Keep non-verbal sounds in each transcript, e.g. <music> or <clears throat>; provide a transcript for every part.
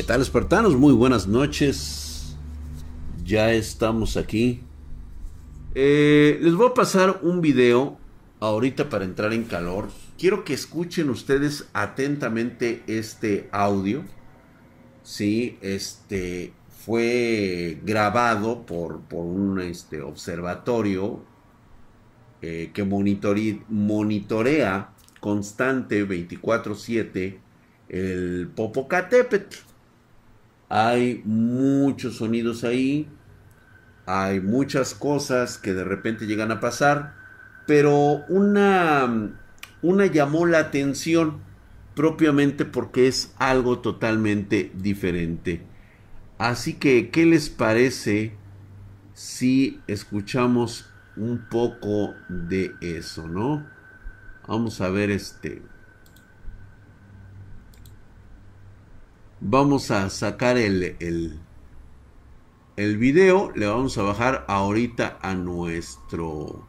¿Qué tal, espartanos? Muy buenas noches. Ya estamos aquí. Eh, les voy a pasar un video ahorita para entrar en calor. Quiero que escuchen ustedes atentamente este audio. Sí, este fue grabado por, por un este, observatorio eh, que monitorea constante 24/7 el Popocatépetl. Hay muchos sonidos ahí, hay muchas cosas que de repente llegan a pasar, pero una, una llamó la atención propiamente porque es algo totalmente diferente. Así que, ¿qué les parece si escuchamos un poco de eso, no? Vamos a ver este. Vamos a sacar el, el, el video. Le vamos a bajar ahorita a nuestro.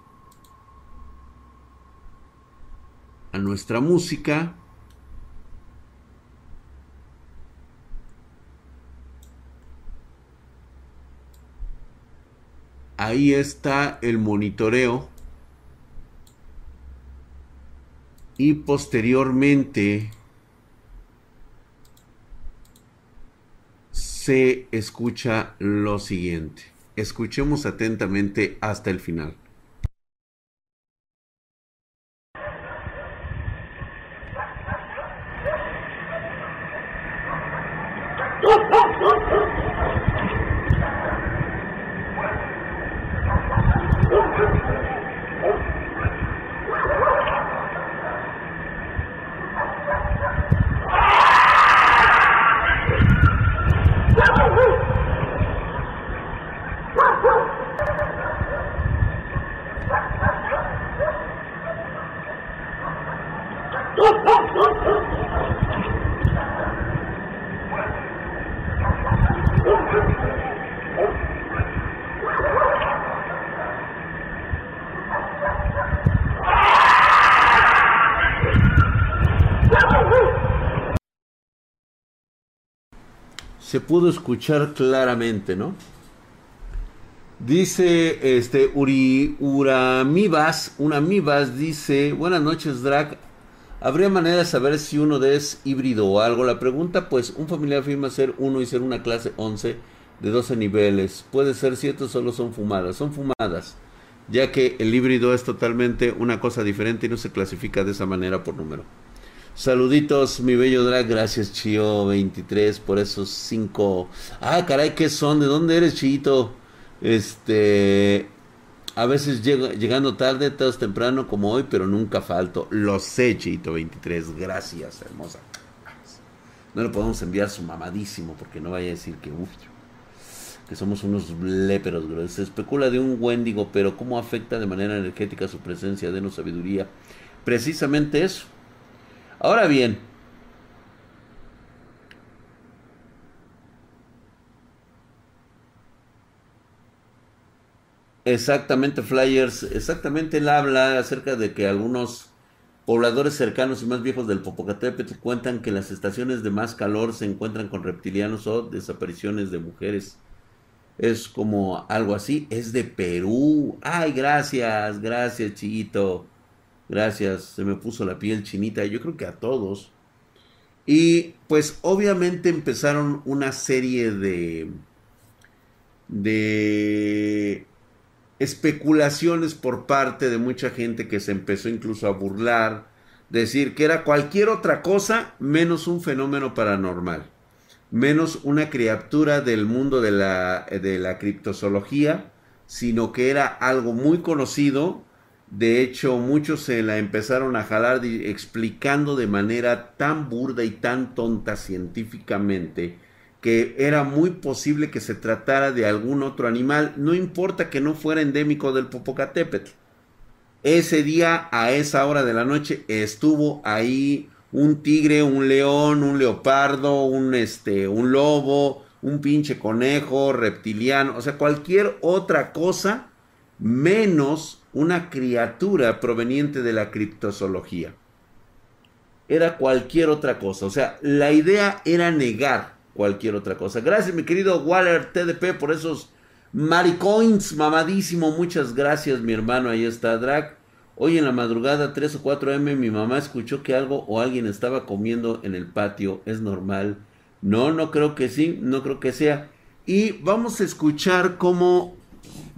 A nuestra música. Ahí está el monitoreo. Y posteriormente se escucha lo siguiente. Escuchemos atentamente hasta el final. se pudo escuchar claramente, ¿no? Dice este Uri Uramibas, Unamibas dice, "Buenas noches, Drag. ¿Habría manera de saber si uno es híbrido o algo? La pregunta, pues, un familiar afirma ser uno y ser una clase 11 de 12 niveles. Puede ser cierto, solo son fumadas. Son fumadas, ya que el híbrido es totalmente una cosa diferente y no se clasifica de esa manera por número. Saluditos, mi bello drag. Gracias, Chio23, por esos cinco. Ah, caray, ¿qué son? ¿De dónde eres, Chito? Este. A veces llegando tarde, todo temprano como hoy, pero nunca falto. Lo sé, Chito23. Gracias, hermosa. No le podemos enviar su mamadísimo porque no vaya a decir que, que somos unos léperos. Se especula de un Wendigo, pero ¿cómo afecta de manera energética su presencia? Denos sabiduría. Precisamente eso Ahora bien, exactamente Flyers, exactamente él habla acerca de que algunos pobladores cercanos y más viejos del Popocatépetl cuentan que las estaciones de más calor se encuentran con reptilianos o desapariciones de mujeres. Es como algo así, es de Perú. Ay, gracias, gracias, chiquito. Gracias, se me puso la piel chinita, yo creo que a todos. Y pues obviamente empezaron una serie de de especulaciones por parte de mucha gente que se empezó incluso a burlar, decir que era cualquier otra cosa menos un fenómeno paranormal, menos una criatura del mundo de la, de la criptozoología, sino que era algo muy conocido de hecho, muchos se la empezaron a jalar explicando de manera tan burda y tan tonta científicamente que era muy posible que se tratara de algún otro animal, no importa que no fuera endémico del Popocatépetl. Ese día, a esa hora de la noche, estuvo ahí un tigre, un león, un leopardo, un este, un lobo, un pinche conejo, reptiliano, o sea, cualquier otra cosa menos una criatura proveniente de la criptozoología. Era cualquier otra cosa. O sea, la idea era negar cualquier otra cosa. Gracias, mi querido Waller TDP, por esos maricoins, mamadísimo. Muchas gracias, mi hermano. Ahí está, Drag. Hoy en la madrugada, 3 o 4 m, mi mamá escuchó que algo o alguien estaba comiendo en el patio. Es normal. No, no creo que sí, no creo que sea. Y vamos a escuchar cómo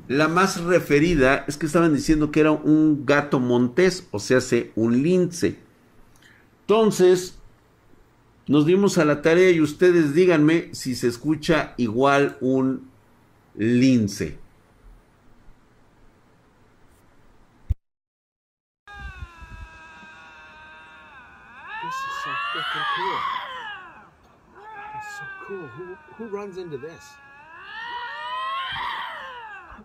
la más referida es que estaban diciendo que era un gato montés, o sea, un lince. Entonces, nos dimos a la tarea y ustedes díganme si se escucha igual un lince. Who runs into this?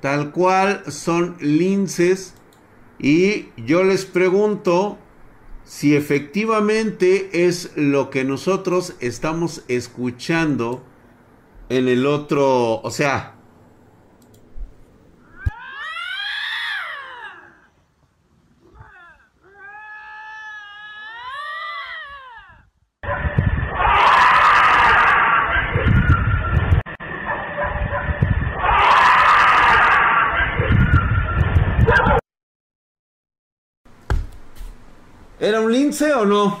Tal cual son linces. Y yo les pregunto si efectivamente es lo que nosotros estamos escuchando en el otro, o sea, ¿Era un lince o no?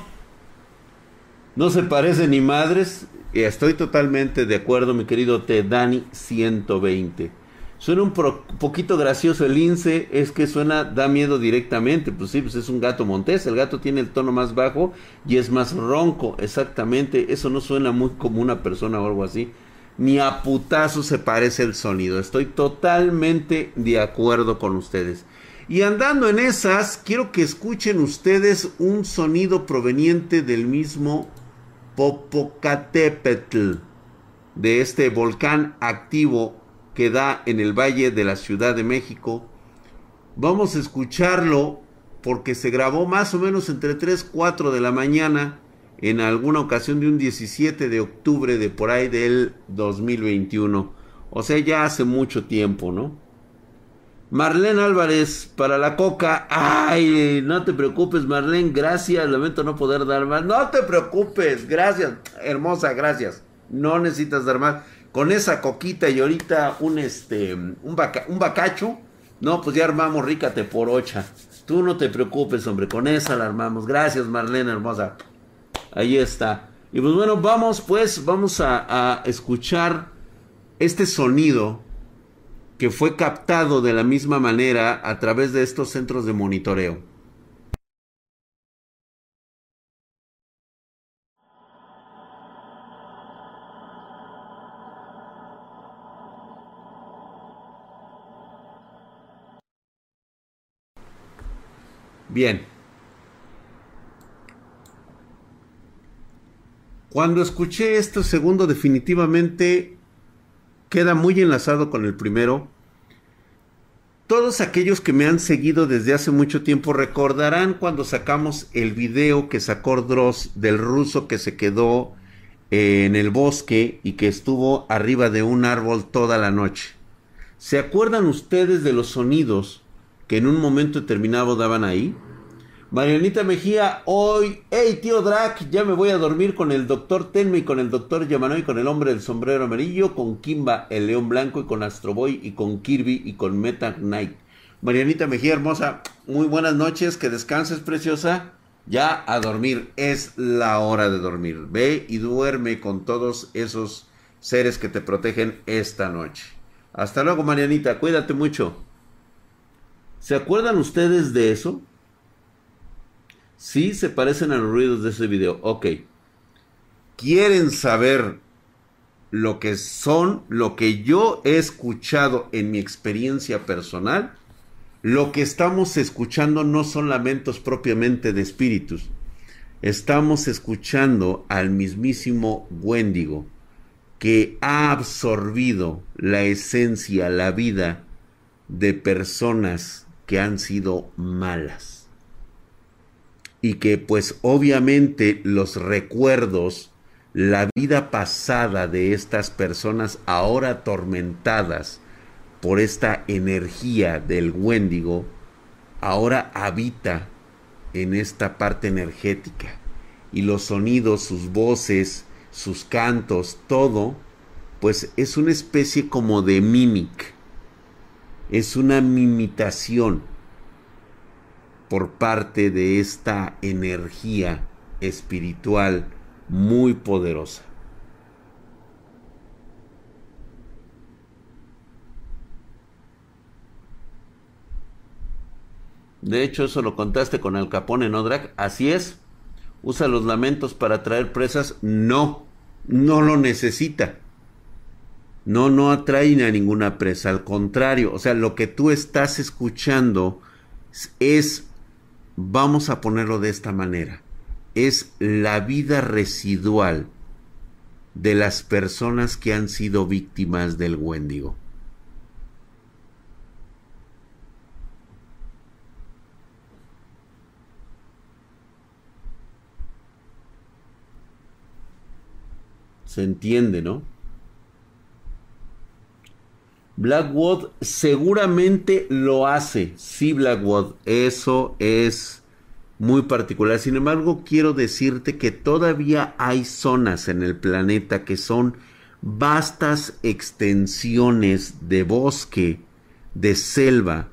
No se parece ni madres. Estoy totalmente de acuerdo, mi querido T. Dani 120. Suena un poquito gracioso el lince, es que suena, da miedo directamente. Pues sí, pues es un gato montés. El gato tiene el tono más bajo y es más ronco, exactamente. Eso no suena muy como una persona o algo así. Ni a putazo se parece el sonido. Estoy totalmente de acuerdo con ustedes. Y andando en esas, quiero que escuchen ustedes un sonido proveniente del mismo Popocatépetl, de este volcán activo que da en el valle de la Ciudad de México. Vamos a escucharlo porque se grabó más o menos entre 3 y 4 de la mañana en alguna ocasión de un 17 de octubre de por ahí del 2021. O sea, ya hace mucho tiempo, ¿no? Marlene Álvarez para la coca. Ay, no te preocupes, Marlene. Gracias. Lamento no poder dar más. No te preocupes. Gracias. Hermosa, gracias. No necesitas dar más. Con esa coquita y ahorita un este un, un bacacho. No, pues ya armamos rícate por ocha. Tú no te preocupes, hombre. Con esa la armamos. Gracias, Marlene, hermosa. Ahí está. Y pues bueno, vamos pues, vamos a escuchar este sonido que fue captado de la misma manera a través de estos centros de monitoreo. Bien. Cuando escuché esto segundo definitivamente queda muy enlazado con el primero. Todos aquellos que me han seguido desde hace mucho tiempo recordarán cuando sacamos el video que sacó Dross del ruso que se quedó en el bosque y que estuvo arriba de un árbol toda la noche. ¿Se acuerdan ustedes de los sonidos que en un momento determinado daban ahí? Marianita Mejía, hoy, hey tío Drac, ya me voy a dormir con el doctor Tenme y con el doctor Yamanoy, con el hombre del sombrero amarillo, con Kimba, el león blanco y con Astro Boy y con Kirby y con Meta Knight. Marianita Mejía, hermosa, muy buenas noches, que descanses preciosa, ya a dormir, es la hora de dormir. Ve y duerme con todos esos seres que te protegen esta noche. Hasta luego Marianita, cuídate mucho. ¿Se acuerdan ustedes de eso? Sí se parecen a los ruidos de ese video. Ok. ¿Quieren saber lo que son, lo que yo he escuchado en mi experiencia personal? Lo que estamos escuchando no son lamentos propiamente de espíritus. Estamos escuchando al mismísimo Wendigo que ha absorbido la esencia, la vida de personas que han sido malas. Y que pues obviamente los recuerdos, la vida pasada de estas personas ahora atormentadas por esta energía del Wendigo, ahora habita en esta parte energética. Y los sonidos, sus voces, sus cantos, todo, pues es una especie como de mimic. Es una mimitación por parte de esta energía espiritual muy poderosa. De hecho, eso lo contaste con el Capone, ¿no, Drag? Así es. Usa los lamentos para traer presas. No, no lo necesita. No, no atrae a ninguna presa. Al contrario, o sea, lo que tú estás escuchando es, vamos a ponerlo de esta manera, es la vida residual de las personas que han sido víctimas del Wendigo. Se entiende, ¿no? Blackwood seguramente lo hace. Sí, Blackwood, eso es muy particular. Sin embargo, quiero decirte que todavía hay zonas en el planeta que son vastas extensiones de bosque, de selva.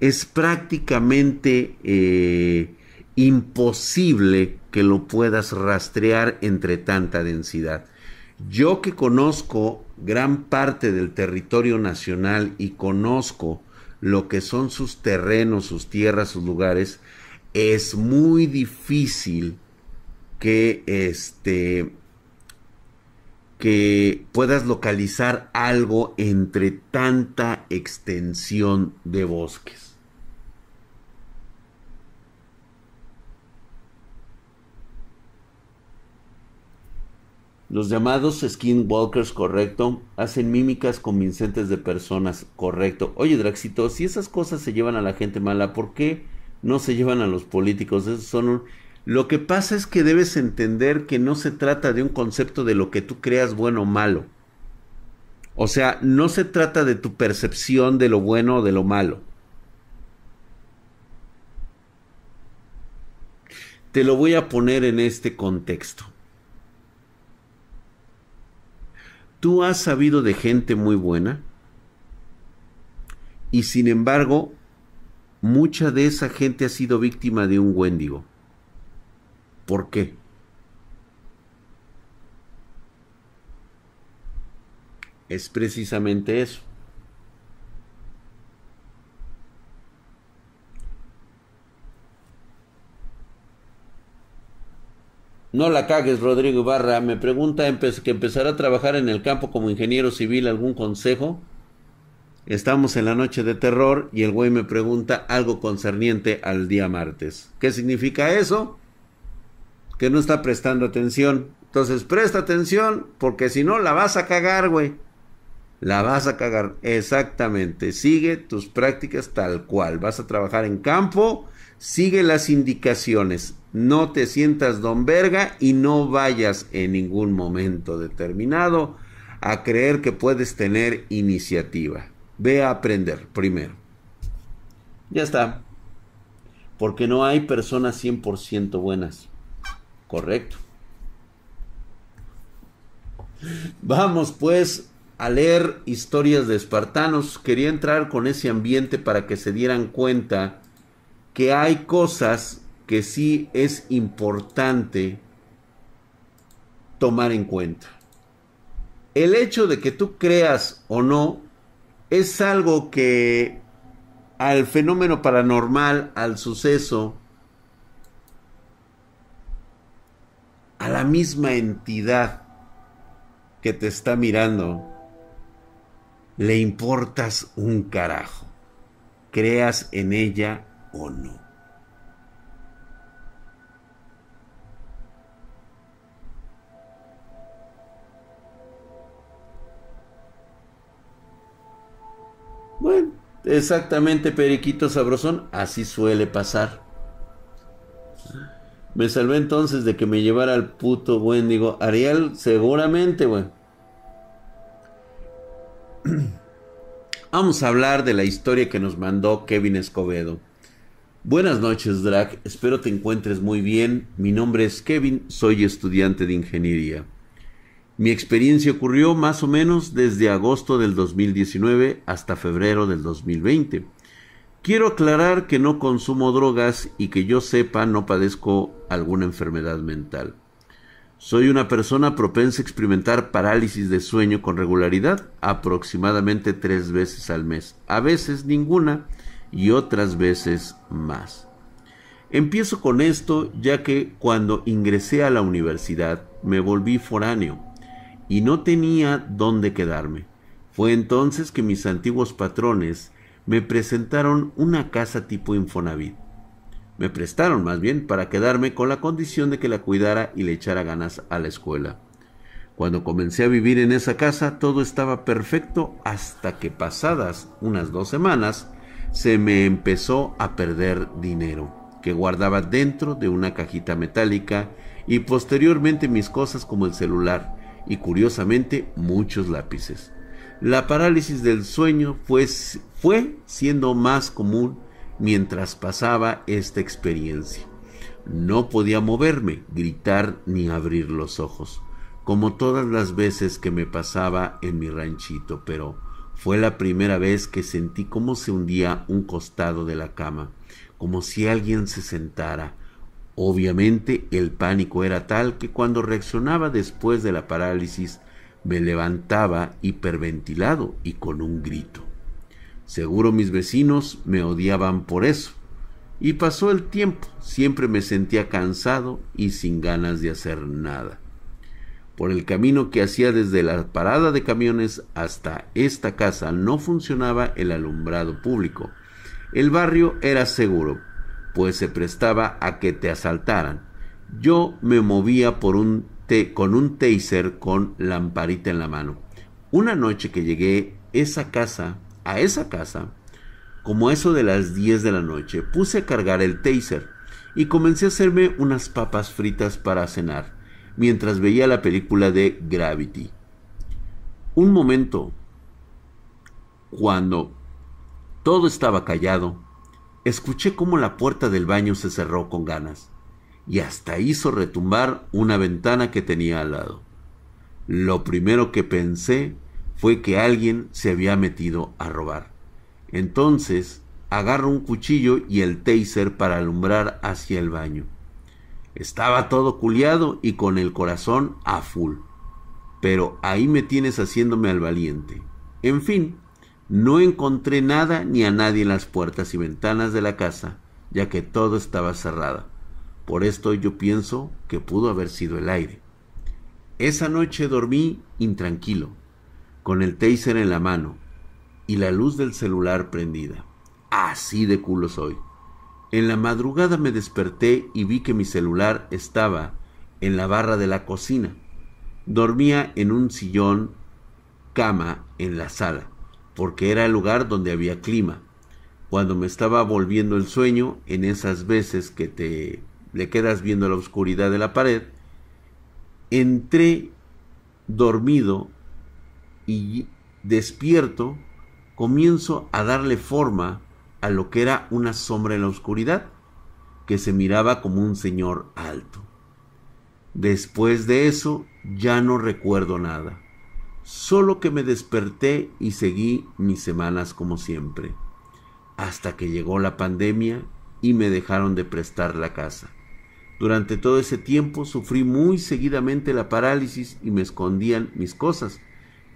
Es prácticamente eh, imposible que lo puedas rastrear entre tanta densidad. Yo que conozco gran parte del territorio nacional y conozco lo que son sus terrenos, sus tierras, sus lugares, es muy difícil que este que puedas localizar algo entre tanta extensión de bosques. Los llamados skinwalkers, correcto, hacen mímicas convincentes de personas, correcto. Oye, Draxito, si esas cosas se llevan a la gente mala, ¿por qué no se llevan a los políticos? Esos son Lo que pasa es que debes entender que no se trata de un concepto de lo que tú creas bueno o malo. O sea, no se trata de tu percepción de lo bueno o de lo malo. Te lo voy a poner en este contexto. Tú has sabido de gente muy buena y sin embargo mucha de esa gente ha sido víctima de un Wendigo. ¿Por qué? Es precisamente eso. No la cagues, Rodrigo Ibarra. Me pregunta que empezará a trabajar en el campo como ingeniero civil. ¿Algún consejo? Estamos en la noche de terror y el güey me pregunta algo concerniente al día martes. ¿Qué significa eso? Que no está prestando atención. Entonces presta atención porque si no la vas a cagar, güey. La vas a cagar. Exactamente. Sigue tus prácticas tal cual. Vas a trabajar en campo. Sigue las indicaciones no te sientas don verga y no vayas en ningún momento determinado a creer que puedes tener iniciativa. Ve a aprender primero. Ya está. Porque no hay personas 100% buenas. Correcto. Vamos pues a leer historias de espartanos. Quería entrar con ese ambiente para que se dieran cuenta que hay cosas que sí es importante tomar en cuenta. El hecho de que tú creas o no es algo que al fenómeno paranormal, al suceso, a la misma entidad que te está mirando, le importas un carajo, creas en ella o no. Exactamente, Periquito Sabrosón, así suele pasar. Me salvé entonces de que me llevara al puto Wendigo. Ariel, seguramente, güey. <clears throat> Vamos a hablar de la historia que nos mandó Kevin Escobedo. Buenas noches, Drac. Espero te encuentres muy bien. Mi nombre es Kevin, soy estudiante de ingeniería. Mi experiencia ocurrió más o menos desde agosto del 2019 hasta febrero del 2020. Quiero aclarar que no consumo drogas y que yo sepa no padezco alguna enfermedad mental. Soy una persona propensa a experimentar parálisis de sueño con regularidad, aproximadamente tres veces al mes, a veces ninguna y otras veces más. Empiezo con esto ya que cuando ingresé a la universidad me volví foráneo y no tenía dónde quedarme. Fue entonces que mis antiguos patrones me presentaron una casa tipo Infonavit. Me prestaron más bien para quedarme con la condición de que la cuidara y le echara ganas a la escuela. Cuando comencé a vivir en esa casa todo estaba perfecto hasta que pasadas unas dos semanas se me empezó a perder dinero que guardaba dentro de una cajita metálica y posteriormente mis cosas como el celular, y curiosamente muchos lápices. La parálisis del sueño fue, fue siendo más común mientras pasaba esta experiencia. No podía moverme, gritar ni abrir los ojos, como todas las veces que me pasaba en mi ranchito, pero fue la primera vez que sentí cómo se hundía un costado de la cama, como si alguien se sentara, Obviamente el pánico era tal que cuando reaccionaba después de la parálisis me levantaba hiperventilado y con un grito. Seguro mis vecinos me odiaban por eso. Y pasó el tiempo, siempre me sentía cansado y sin ganas de hacer nada. Por el camino que hacía desde la parada de camiones hasta esta casa no funcionaba el alumbrado público. El barrio era seguro, pues se prestaba a que te asaltaran. Yo me movía con un taser con lamparita en la mano. Una noche que llegué esa casa, a esa casa, como eso de las 10 de la noche, puse a cargar el taser y comencé a hacerme unas papas fritas para cenar, mientras veía la película de Gravity. Un momento, cuando todo estaba callado, escuché cómo la puerta del baño se cerró con ganas y hasta hizo retumbar una ventana que tenía al lado. Lo primero que pensé fue que alguien se había metido a robar. Entonces agarro un cuchillo y el taser para alumbrar hacia el baño. Estaba todo culiado y con el corazón a full. Pero ahí me tienes haciéndome al valiente. En fin, no encontré nada ni a nadie en las puertas y ventanas de la casa, ya que todo estaba cerrado. Por esto yo pienso que pudo haber sido el aire. Esa noche dormí intranquilo, con el taser en la mano y la luz del celular prendida. Así de culo soy. En la madrugada me desperté y vi que mi celular estaba en la barra de la cocina. Dormía en un sillón cama en la sala porque era el lugar donde había clima. Cuando me estaba volviendo el sueño, en esas veces que te le quedas viendo la oscuridad de la pared, entré dormido y despierto, comienzo a darle forma a lo que era una sombra en la oscuridad, que se miraba como un señor alto. Después de eso ya no recuerdo nada solo que me desperté y seguí mis semanas como siempre, hasta que llegó la pandemia y me dejaron de prestar la casa. Durante todo ese tiempo sufrí muy seguidamente la parálisis y me escondían mis cosas,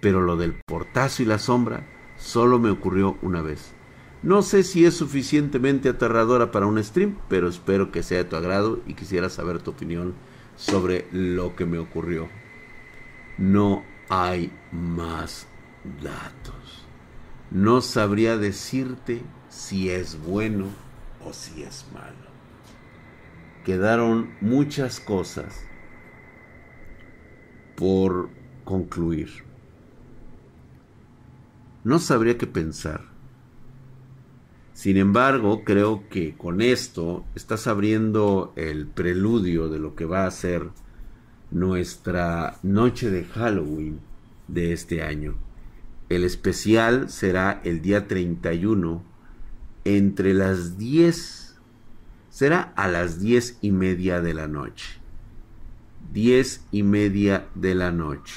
pero lo del portazo y la sombra solo me ocurrió una vez. No sé si es suficientemente aterradora para un stream, pero espero que sea de tu agrado y quisiera saber tu opinión sobre lo que me ocurrió. No hay más datos. No sabría decirte si es bueno o si es malo. Quedaron muchas cosas por concluir. No sabría qué pensar. Sin embargo, creo que con esto estás abriendo el preludio de lo que va a ser nuestra noche de Halloween de este año. El especial será el día 31 entre las 10, será a las 10 y media de la noche. 10 y media de la noche.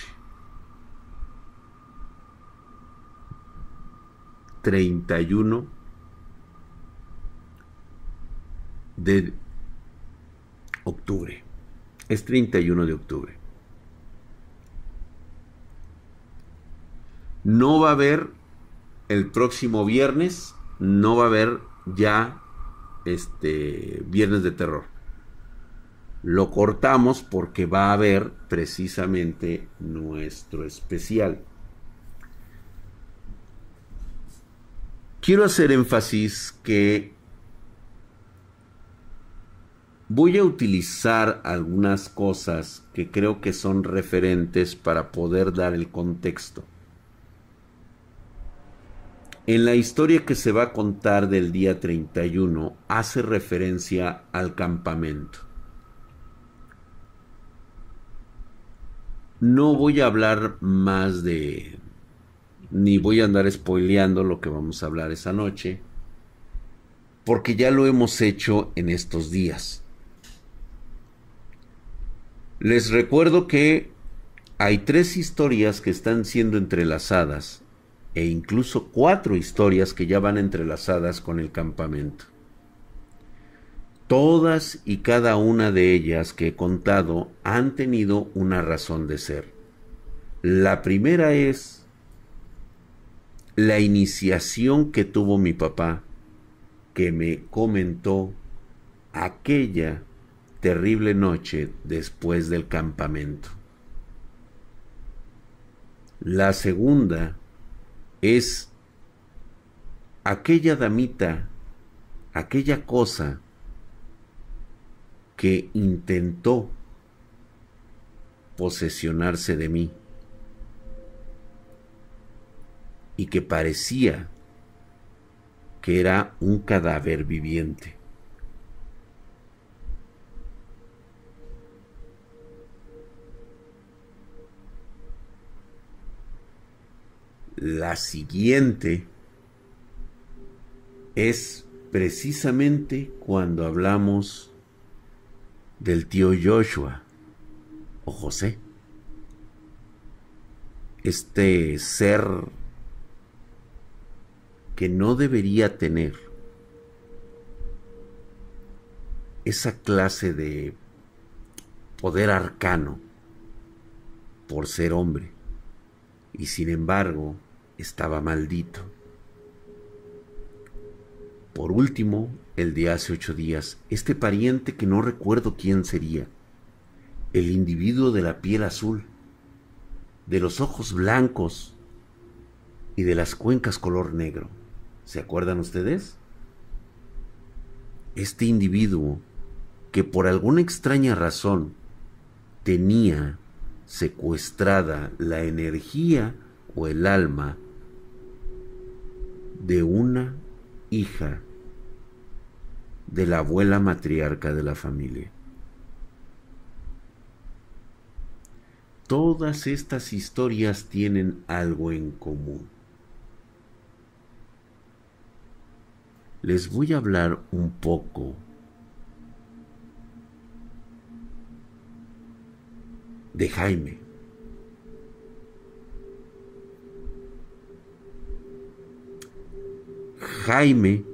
31 de octubre. Es 31 de octubre. No va a haber el próximo viernes, no va a haber ya este viernes de terror. Lo cortamos porque va a haber precisamente nuestro especial. Quiero hacer énfasis que Voy a utilizar algunas cosas que creo que son referentes para poder dar el contexto. En la historia que se va a contar del día 31 hace referencia al campamento. No voy a hablar más de... ni voy a andar spoileando lo que vamos a hablar esa noche, porque ya lo hemos hecho en estos días. Les recuerdo que hay tres historias que están siendo entrelazadas e incluso cuatro historias que ya van entrelazadas con el campamento. Todas y cada una de ellas que he contado han tenido una razón de ser. La primera es la iniciación que tuvo mi papá, que me comentó aquella terrible noche después del campamento. La segunda es aquella damita, aquella cosa que intentó posesionarse de mí y que parecía que era un cadáver viviente. La siguiente es precisamente cuando hablamos del tío Joshua o José. Este ser que no debería tener esa clase de poder arcano por ser hombre. Y sin embargo, estaba maldito. Por último, el de hace ocho días, este pariente que no recuerdo quién sería, el individuo de la piel azul, de los ojos blancos y de las cuencas color negro. ¿Se acuerdan ustedes? Este individuo que por alguna extraña razón tenía secuestrada la energía o el alma de una hija de la abuela matriarca de la familia. Todas estas historias tienen algo en común. Les voy a hablar un poco de Jaime. Jaime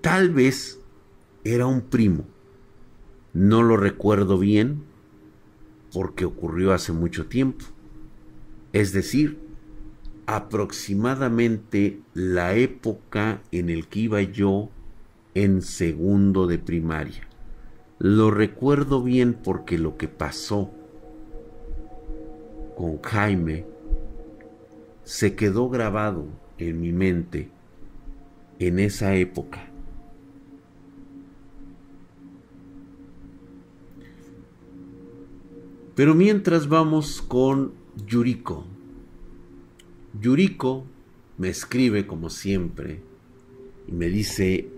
tal vez era un primo. No lo recuerdo bien porque ocurrió hace mucho tiempo. Es decir, aproximadamente la época en el que iba yo en segundo de primaria. Lo recuerdo bien porque lo que pasó con Jaime se quedó grabado en mi mente en esa época. Pero mientras vamos con Yuriko. Yuriko me escribe como siempre y me dice,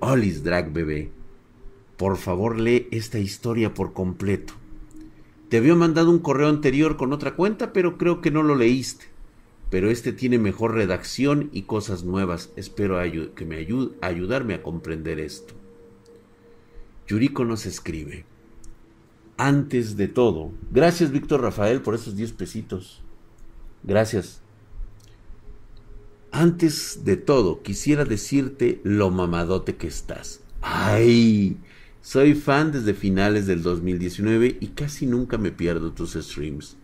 Olis Drag bebé, por favor lee esta historia por completo. Te había mandado un correo anterior con otra cuenta, pero creo que no lo leíste. Pero este tiene mejor redacción y cosas nuevas. Espero que me ayude a ayudarme a comprender esto. Yuriko nos escribe. Antes de todo, gracias Víctor Rafael por esos 10 pesitos. Gracias. Antes de todo, quisiera decirte lo mamadote que estás. ¡Ay! Soy fan desde finales del 2019 y casi nunca me pierdo tus streams.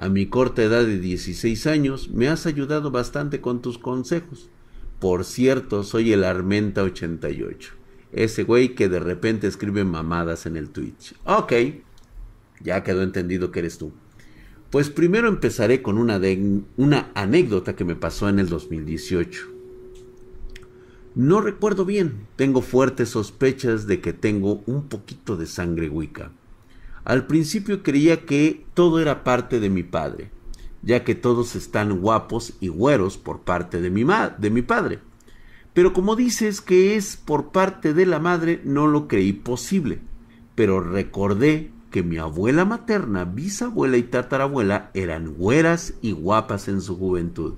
A mi corta edad de 16 años me has ayudado bastante con tus consejos. Por cierto, soy el Armenta 88. Ese güey que de repente escribe mamadas en el Twitch. Ok, ya quedó entendido que eres tú. Pues primero empezaré con una, una anécdota que me pasó en el 2018. No recuerdo bien, tengo fuertes sospechas de que tengo un poquito de sangre wicca. Al principio creía que todo era parte de mi padre, ya que todos están guapos y güeros por parte de mi, de mi padre. Pero como dices que es por parte de la madre, no lo creí posible. Pero recordé que mi abuela materna, bisabuela y tatarabuela eran güeras y guapas en su juventud.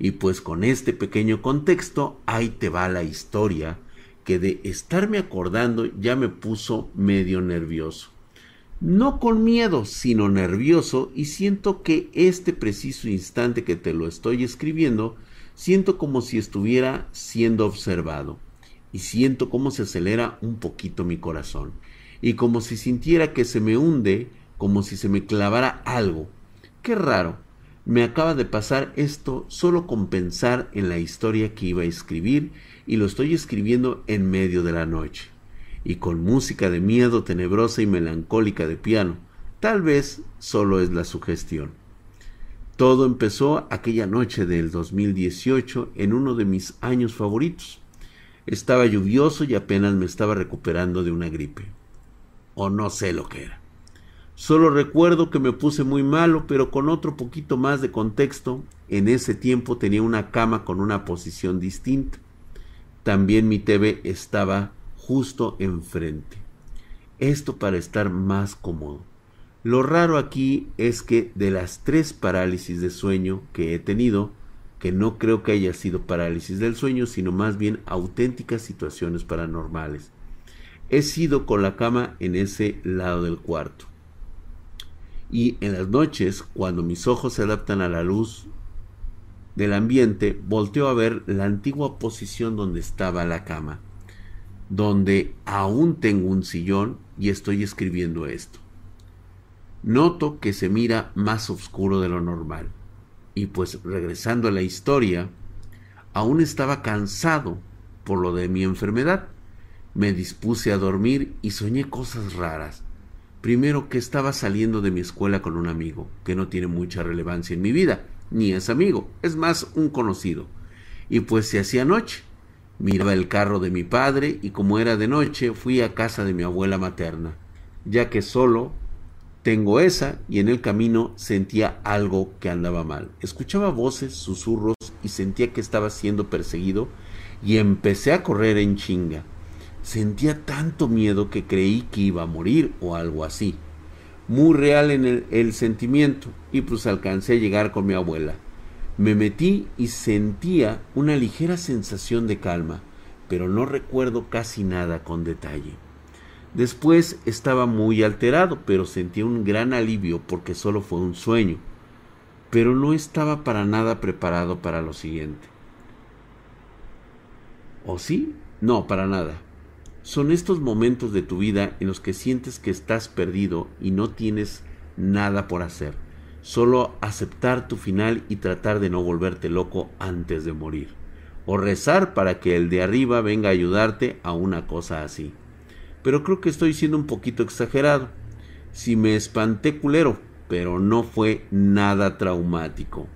Y pues con este pequeño contexto, ahí te va la historia, que de estarme acordando ya me puso medio nervioso. No con miedo, sino nervioso, y siento que este preciso instante que te lo estoy escribiendo, siento como si estuviera siendo observado, y siento como se acelera un poquito mi corazón y como si sintiera que se me hunde, como si se me clavara algo. Qué raro. Me acaba de pasar esto solo con pensar en la historia que iba a escribir y lo estoy escribiendo en medio de la noche y con música de miedo tenebrosa y melancólica de piano. Tal vez solo es la sugestión. Todo empezó aquella noche del 2018 en uno de mis años favoritos. Estaba lluvioso y apenas me estaba recuperando de una gripe o no sé lo que era. Solo recuerdo que me puse muy malo, pero con otro poquito más de contexto, en ese tiempo tenía una cama con una posición distinta. También mi TV estaba justo enfrente. Esto para estar más cómodo. Lo raro aquí es que de las tres parálisis de sueño que he tenido, que no creo que haya sido parálisis del sueño, sino más bien auténticas situaciones paranormales he sido con la cama en ese lado del cuarto. Y en las noches, cuando mis ojos se adaptan a la luz del ambiente, volteo a ver la antigua posición donde estaba la cama, donde aún tengo un sillón y estoy escribiendo esto. Noto que se mira más oscuro de lo normal. Y pues regresando a la historia, aún estaba cansado por lo de mi enfermedad me dispuse a dormir y soñé cosas raras. Primero que estaba saliendo de mi escuela con un amigo, que no tiene mucha relevancia en mi vida, ni es amigo, es más un conocido. Y pues se hacía noche. Miraba el carro de mi padre y como era de noche fui a casa de mi abuela materna, ya que solo tengo esa y en el camino sentía algo que andaba mal. Escuchaba voces, susurros y sentía que estaba siendo perseguido y empecé a correr en chinga. Sentía tanto miedo que creí que iba a morir o algo así. Muy real en el, el sentimiento y pues alcancé a llegar con mi abuela. Me metí y sentía una ligera sensación de calma, pero no recuerdo casi nada con detalle. Después estaba muy alterado, pero sentí un gran alivio porque solo fue un sueño. Pero no estaba para nada preparado para lo siguiente. ¿O sí? No, para nada. Son estos momentos de tu vida en los que sientes que estás perdido y no tienes nada por hacer. Solo aceptar tu final y tratar de no volverte loco antes de morir. O rezar para que el de arriba venga a ayudarte a una cosa así. Pero creo que estoy siendo un poquito exagerado. Si me espanté culero, pero no fue nada traumático.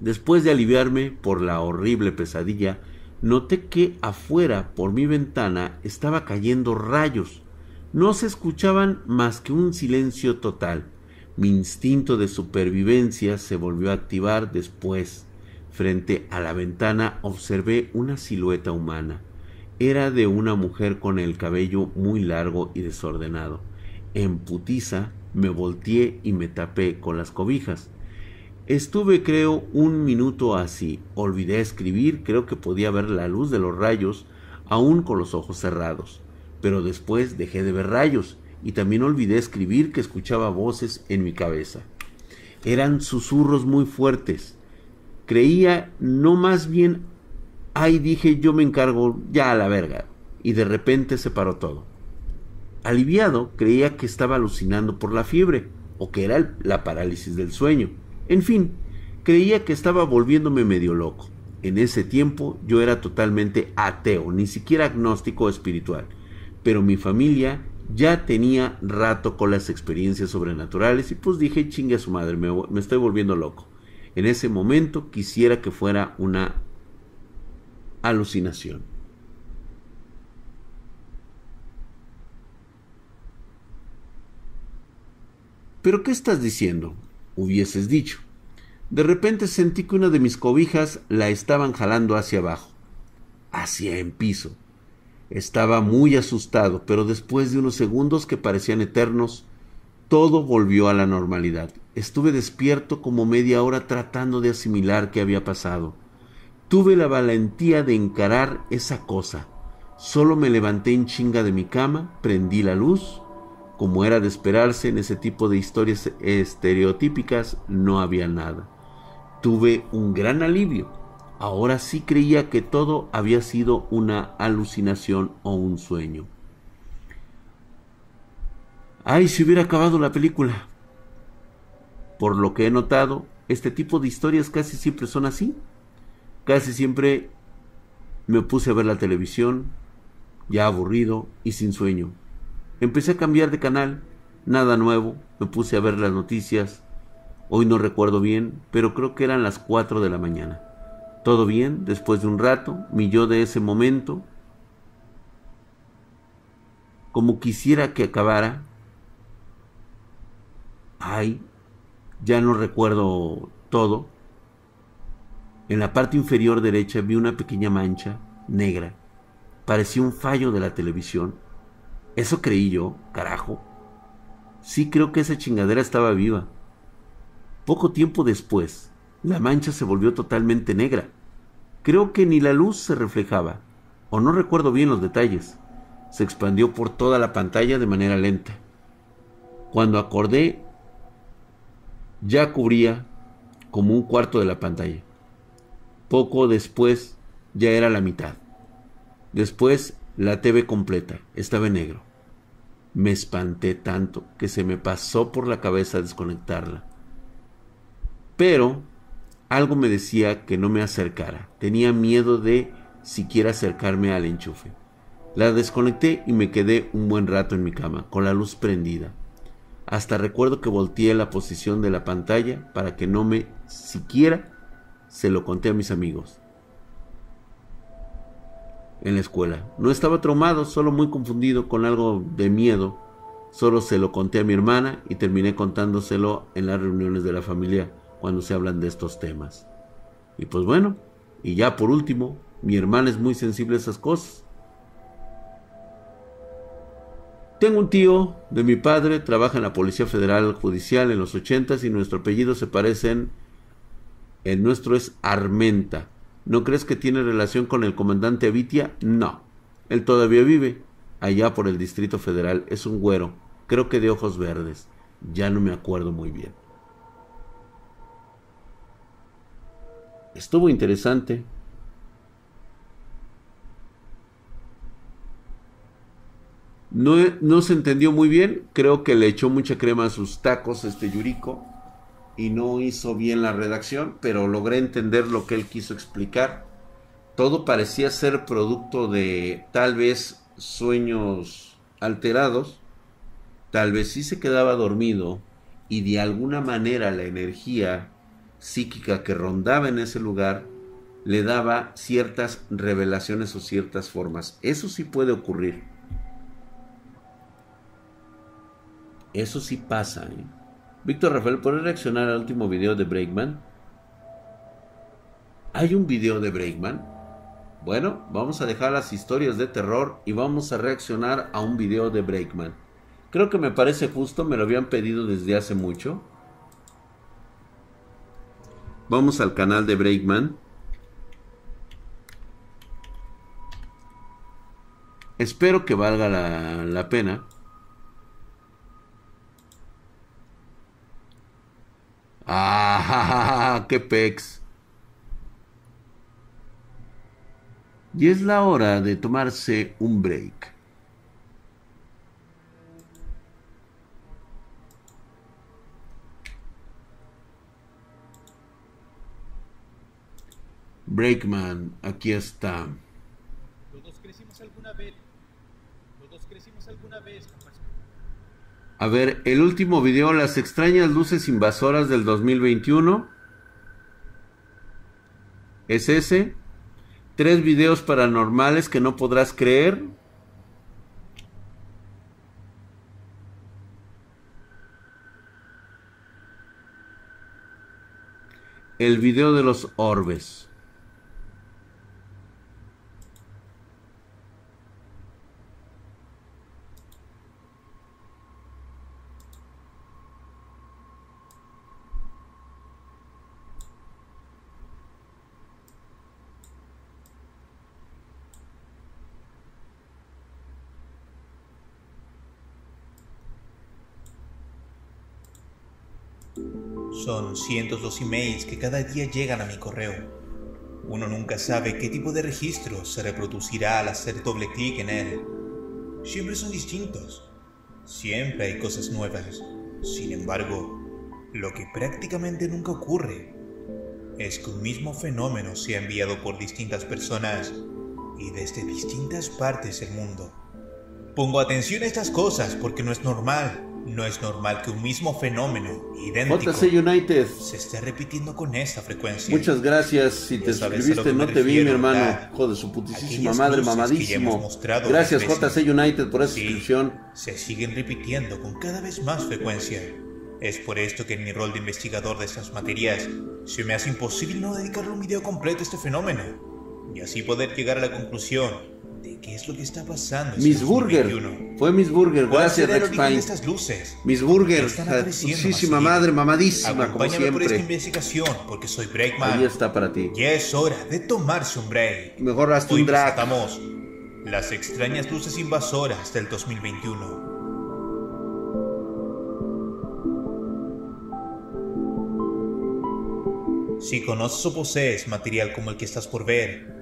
Después de aliviarme por la horrible pesadilla, noté que afuera por mi ventana estaba cayendo rayos. No se escuchaban más que un silencio total. Mi instinto de supervivencia se volvió a activar después. Frente a la ventana observé una silueta humana. Era de una mujer con el cabello muy largo y desordenado. En putiza me volteé y me tapé con las cobijas. Estuve creo un minuto así. Olvidé escribir, creo que podía ver la luz de los rayos aún con los ojos cerrados. Pero después dejé de ver rayos y también olvidé escribir que escuchaba voces en mi cabeza. Eran susurros muy fuertes. Creía, no más bien, ay dije yo me encargo ya a la verga. Y de repente se paró todo. Aliviado, creía que estaba alucinando por la fiebre, o que era la parálisis del sueño. En fin, creía que estaba volviéndome medio loco. En ese tiempo yo era totalmente ateo, ni siquiera agnóstico espiritual. Pero mi familia ya tenía rato con las experiencias sobrenaturales y pues dije, chingue a su madre, me, estoy volviendo loco. En ese momento quisiera que fuera una alucinación. ¿Pero qué estás diciendo? hubieses dicho. De repente sentí que una de mis cobijas la estaban jalando hacia abajo, hacia en piso. Estaba muy asustado, pero después de unos segundos que parecían eternos, todo volvió a la normalidad. Estuve despierto como media hora tratando de asimilar qué había pasado. Tuve la valentía de encarar esa cosa. Solo me levanté en chinga de mi cama, prendí la luz como era de esperarse en ese tipo de historias estereotípicas, no había nada. Tuve un gran alivio. Ahora sí creía que todo había sido una alucinación o un sueño. Ay, si hubiera acabado la película. Por lo que he notado, este tipo de historias casi siempre son así. Casi siempre me puse a ver la televisión, ya aburrido y sin sueño. Empecé a cambiar de canal, nada nuevo, me puse a ver las noticias. Hoy no recuerdo bien, pero creo que eran las 4 de la mañana. Todo bien, después de un rato, mi de ese momento, como quisiera que acabara. Ay, ya no recuerdo todo. En la parte inferior derecha vi una pequeña mancha negra. Parecía un fallo de la televisión eso creí yo, carajo. Sí creo que esa chingadera estaba viva. Poco tiempo después, la mancha se volvió totalmente negra. Creo que ni la luz se reflejaba, o no recuerdo bien los detalles. Se expandió por toda la pantalla de manera lenta. Cuando acordé, ya cubría como un cuarto de la pantalla. Poco después, ya era la mitad. Después, la TV completa estaba en negro. Me espanté tanto que se me pasó por la cabeza desconectarla. Pero algo me decía que no me acercara. Tenía miedo de siquiera acercarme al enchufe. La desconecté y me quedé un buen rato en mi cama, con la luz prendida. Hasta recuerdo que volteé la posición de la pantalla para que no me siquiera se lo conté a mis amigos en la escuela. No estaba traumado, solo muy confundido con algo de miedo. Solo se lo conté a mi hermana y terminé contándoselo en las reuniones de la familia cuando se hablan de estos temas. Y pues bueno, y ya por último, mi hermana es muy sensible a esas cosas. Tengo un tío de mi padre, trabaja en la Policía Federal Judicial en los ochentas y nuestro apellido se parecen. El nuestro es Armenta. ¿No crees que tiene relación con el comandante Avitia? No. Él todavía vive allá por el Distrito Federal. Es un güero, creo que de ojos verdes. Ya no me acuerdo muy bien. Estuvo interesante. No, no, se entendió muy bien. Creo que le echó mucha crema a sus tacos este Yuriko y no hizo bien la redacción, pero logré entender lo que él quiso explicar. Todo parecía ser producto de tal vez sueños alterados, tal vez sí se quedaba dormido y de alguna manera la energía psíquica que rondaba en ese lugar le daba ciertas revelaciones o ciertas formas. Eso sí puede ocurrir. Eso sí pasa. ¿eh? Víctor Rafael, ¿puedes reaccionar al último video de Breakman? ¿Hay un video de Breakman? Bueno, vamos a dejar las historias de terror y vamos a reaccionar a un video de Breakman. Creo que me parece justo, me lo habían pedido desde hace mucho. Vamos al canal de Breakman. Espero que valga la, la pena. ¡Ah! <laughs> ¡Qué pex! Y es la hora de tomarse un break. Breakman, aquí está. Los dos crecimos alguna vez. Los dos crecimos alguna vez. A ver, el último video, las extrañas luces invasoras del 2021. ¿Es ese? Tres videos paranormales que no podrás creer. El video de los orbes. Son cientos los emails que cada día llegan a mi correo. Uno nunca sabe qué tipo de registro se reproducirá al hacer doble clic en él. Siempre son distintos. Siempre hay cosas nuevas. Sin embargo, lo que prácticamente nunca ocurre es que un mismo fenómeno sea enviado por distintas personas y desde distintas partes del mundo. Pongo atención a estas cosas porque no es normal. No es normal que un mismo fenómeno idéntico JC United. se esté repitiendo con esta frecuencia. Muchas gracias. Si te suscribiste, no te vi, mi hermano. Hijo de su putísima madre, mamadísimo. Gracias. JC United, por esa Sí, suscripción. se siguen repitiendo con cada vez más frecuencia. Es por esto que en mi rol de investigador de estas materias se me hace imposible no dedicarle un video completo a este fenómeno y así poder llegar a la conclusión de qué es lo que está pasando. en Miss este Burger. 2021. Fue Miss Burger. ¿Cuál Gracias, Rex Pine. estas luces? Miss Burger. Más madre, mamadísima, como Acompáñame por esta siempre. investigación porque soy Breakman. Ahí está para ti. Ya es hora de tomarse un break. Mejor hazte Hoy un drag. presentamos las extrañas luces invasoras del 2021. Si conoces o posees material como el que estás por ver,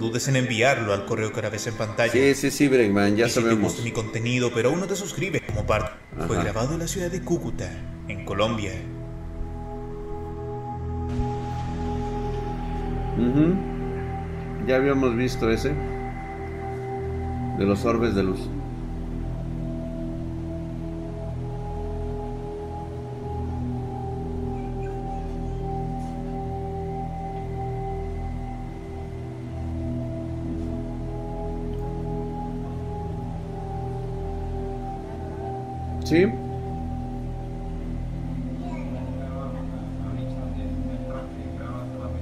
dudes en enviarlo al correo que ahora ves en pantalla. Sí, sí, sí, Breakman, ya y si te sabemos. gusta mi contenido pero aún no te suscribes como parte, fue grabado en la ciudad de Cúcuta, en Colombia. Ujú. Ya habíamos visto ese. De los orbes de luz. ¿Sí?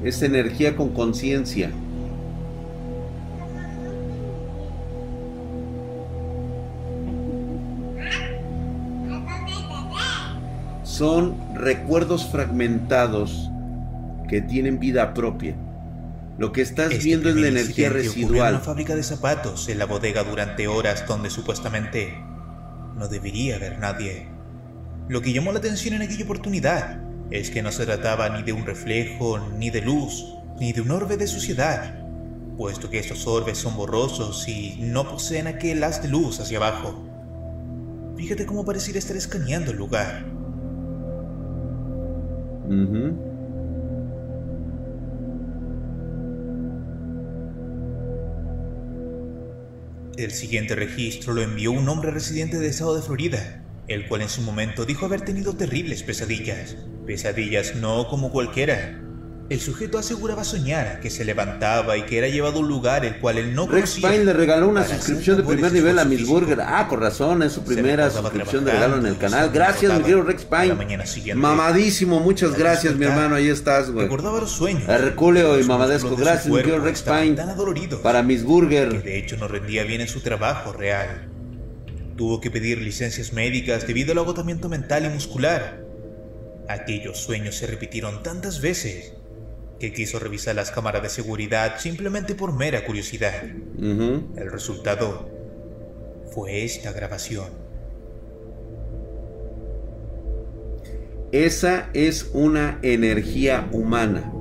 Es energía con conciencia. Son recuerdos fragmentados que tienen vida propia. Lo que estás Este viendo es la energía ocurrió en residual. una fábrica de zapatos en la bodega durante horas donde supuestamente no debería haber nadie. Lo que llamó la atención en aquella oportunidad es que no se trataba ni de un reflejo, ni de luz, ni de un orbe de suciedad, puesto que estos orbes son borrosos y no poseen aquel haz de luz hacia abajo. Fíjate cómo pareciera estar escaneando el lugar. Ujú. El siguiente registro lo envió un hombre residente del estado de Florida, el cual en su momento dijo haber tenido terribles pesadillas. Pesadillas no como cualquiera. El sujeto aseguraba soñar que se levantaba y que era llevado a un lugar el cual él no Rex conocía. Pine le regaló una suscripción de primer nivel a Miss. Burger. Ah, con razón, es su primera suscripción de regalo en el canal. Gracias, mi querido Rex Pine. mañana siguiente. Mamadísimo, muchas gracias, mi hermano. Ahí estás, güey. Recordaba los sueños. Herculeo y Mamadesco. Gracias, mi querido Rex Pine. Tan adoloridos Para Miss que Burger. de hecho no rendía bien en su trabajo real. Tuvo que pedir licencias médicas debido al agotamiento mental y muscular. Aquellos sueños se repitieron tantas veces que quiso revisar las cámaras de seguridad simplemente por mera curiosidad. El resultado fue esta grabación. Esa es una energía humana.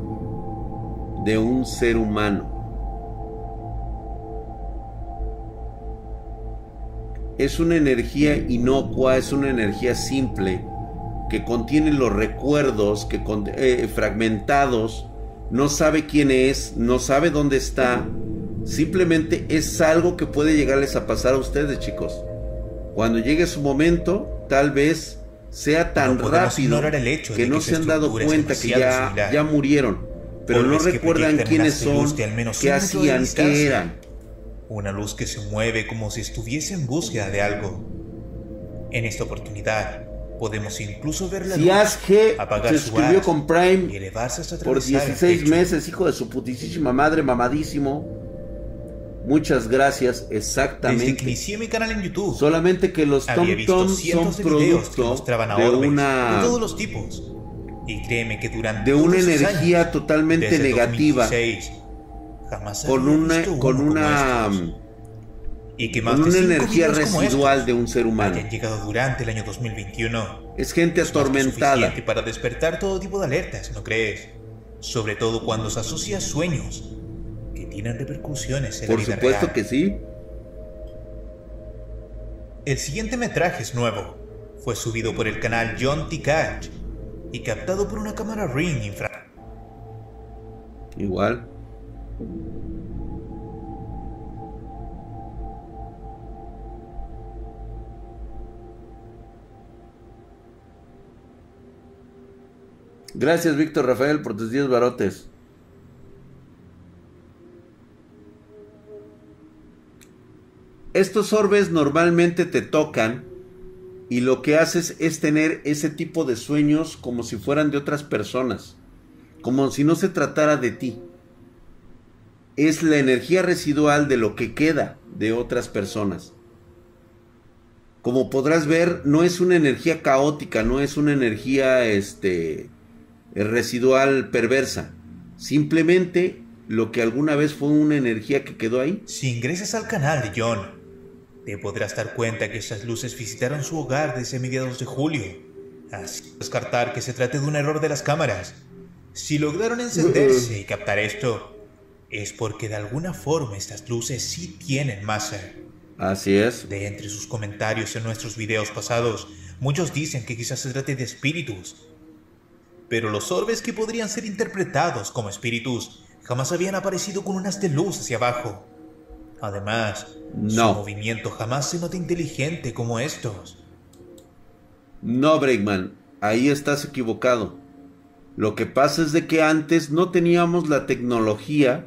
De un ser humano. Es una energía inocua, es una energía simple que contiene los recuerdos que con- eh, fragmentados, no sabe quién es, no sabe dónde está, simplemente es algo que puede llegarles a pasar a ustedes, chicos. Cuando llegue su momento, tal vez sea tan No rápido ignorar el hecho que no se han dado cuenta que ya, similar. ya murieron, pero no recuerdan quiénes son, de al menos qué hacían, qué eran. Una luz que se mueve como si estuviese en búsqueda de algo. En esta oportunidad, podemos incluso ver la Si luz apagar se su suscribió con y Prime elevarse hasta por atravesar el 16 techo. meses, hijo de su putísima madre, mamadísimo. Muchas gracias, Desde que exactamente. inicié mi canal en YouTube, Solamente que los Tom Tom son de producto a de una de todos los tipos. Y créeme que durante de una energía años, totalmente negativa 2016, jamás con una con una. Y que más con una energía residual de un ser humano. hayan llegado durante el año 2021. Es gente Es atormentada. suficiente para despertar todo tipo de alertas, ¿no crees? Sobre todo cuando se asocia a sueños que tienen repercusiones en Por la vida supuesto real. que sí. El siguiente metraje es nuevo. Fue subido por el canal John T. Catch y captado por una cámara Ring infra. Igual. Gracias, Víctor Rafael, por tus 10 barotes. Estos orbes normalmente te tocan y lo que haces es tener ese tipo de sueños como si fueran de otras personas, como si no se tratara de ti. Es la energía residual de lo que queda de otras personas. Como podrás ver, no es una energía caótica, no es una energía este residual perversa. Simplemente lo que alguna vez fue una energía que quedó ahí. Si ingresas al canal de John, te podrás dar cuenta que esas luces visitaron su hogar desde mediados de julio. Así descartar que se trate de un error de las cámaras. Si lograron encenderse y captar esto, es porque de alguna forma estas luces sí tienen masa. Así es. De entre sus comentarios en nuestros videos pasados, muchos dicen que quizás se trate de espíritus. Pero los orbes que podrían ser interpretados como espíritus jamás habían aparecido con unas de luz hacia abajo. Además, su No. movimiento jamás se nota inteligente como estos. No, Breakman, ahí estás equivocado. Lo que pasa es de que antes no teníamos la tecnología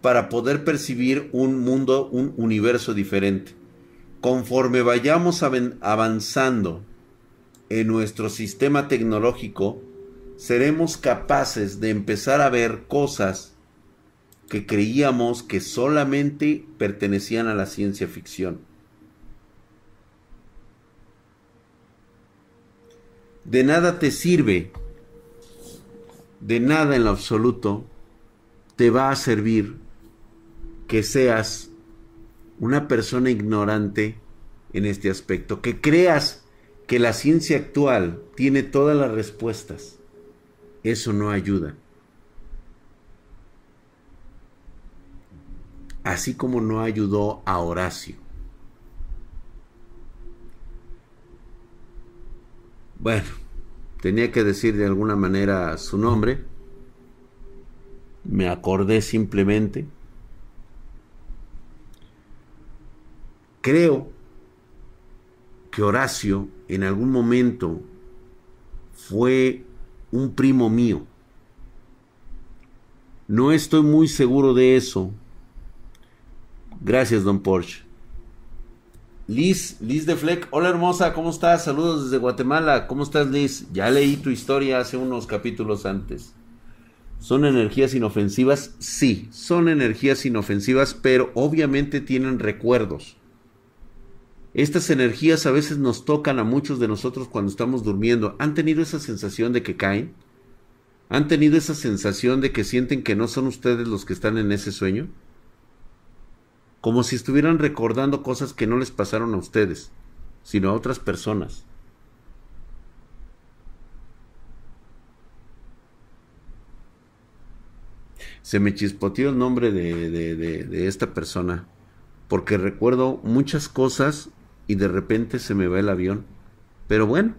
para poder percibir un mundo, un universo diferente. Conforme vayamos avanzando en nuestro sistema tecnológico, seremos capaces de empezar a ver cosas que creíamos que solamente pertenecían a la ciencia ficción. De nada te sirve, de nada en lo absoluto, te va a servir que seas una persona ignorante en este aspecto, que creas que la ciencia actual tiene todas las respuestas. Eso no ayuda. Así como no ayudó a Horacio. Bueno, tenía que decir de alguna manera su nombre. Me acordé simplemente. Creo que Horacio en algún momento fue un primo mío. No estoy muy seguro de eso. Gracias, don Porsche. Liz, Liz de Fleck. Hola hermosa, ¿cómo estás? Saludos desde Guatemala. ¿Cómo estás, Liz? Ya leí tu historia hace unos capítulos antes. ¿Son energías inofensivas? Sí, son energías inofensivas, pero obviamente tienen recuerdos. Estas energías a veces nos tocan a muchos de nosotros cuando estamos durmiendo. ¿Han tenido esa sensación de que caen? ¿Han tenido esa sensación de que sienten que no son ustedes los que están en ese sueño? como si estuvieran recordando cosas que no les pasaron a ustedes, sino a otras personas. Se me chispoteó el nombre de, de, de, de esta persona, porque recuerdo muchas cosas y de repente se me va el avión. Pero bueno,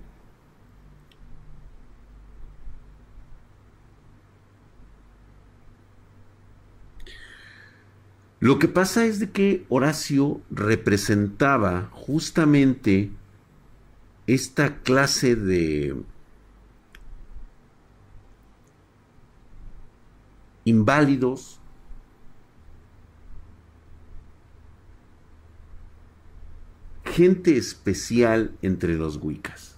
Lo que pasa es de que Horacio representaba justamente esta clase de inválidos, gente especial entre los Wiccas.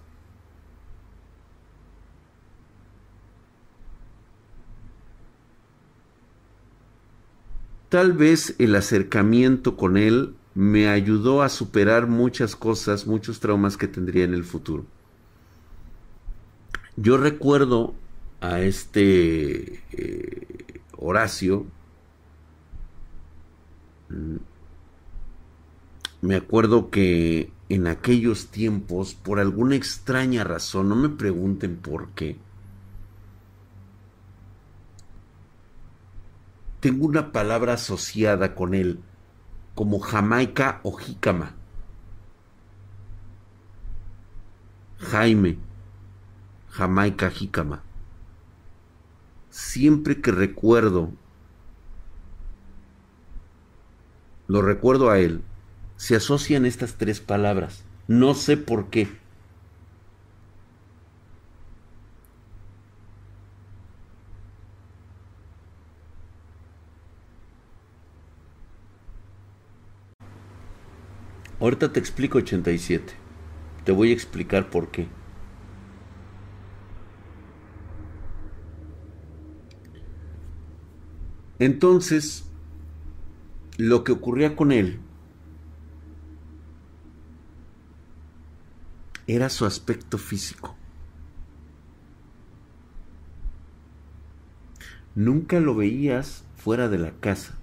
Tal vez el acercamiento con él me ayudó a superar muchas cosas, muchos traumas que tendría en el futuro. Yo recuerdo a este eh, Horacio, me acuerdo que en aquellos tiempos, por alguna extraña razón, no me pregunten por qué, tengo una palabra asociada con él, como Jamaica o Jícama. Jaime, Jamaica, Jícama. Siempre que recuerdo, lo recuerdo a él, se asocian estas tres palabras. No sé por qué. Ahorita te explico 87. Te voy a explicar por qué. Entonces, lo que ocurría con él era su aspecto físico. Nunca lo veías fuera de la casa.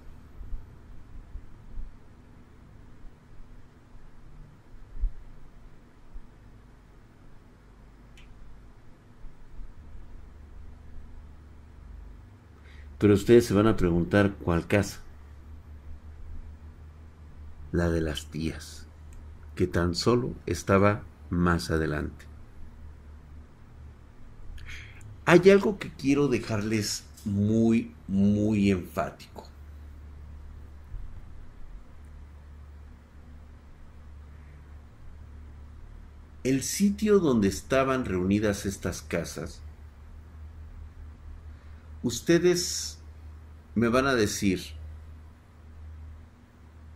Pero ustedes se van a preguntar cuál casa. La de las tías, que tan solo estaba más adelante. Hay algo que quiero dejarles muy, muy enfático. El sitio donde estaban reunidas estas casas ustedes me van a decir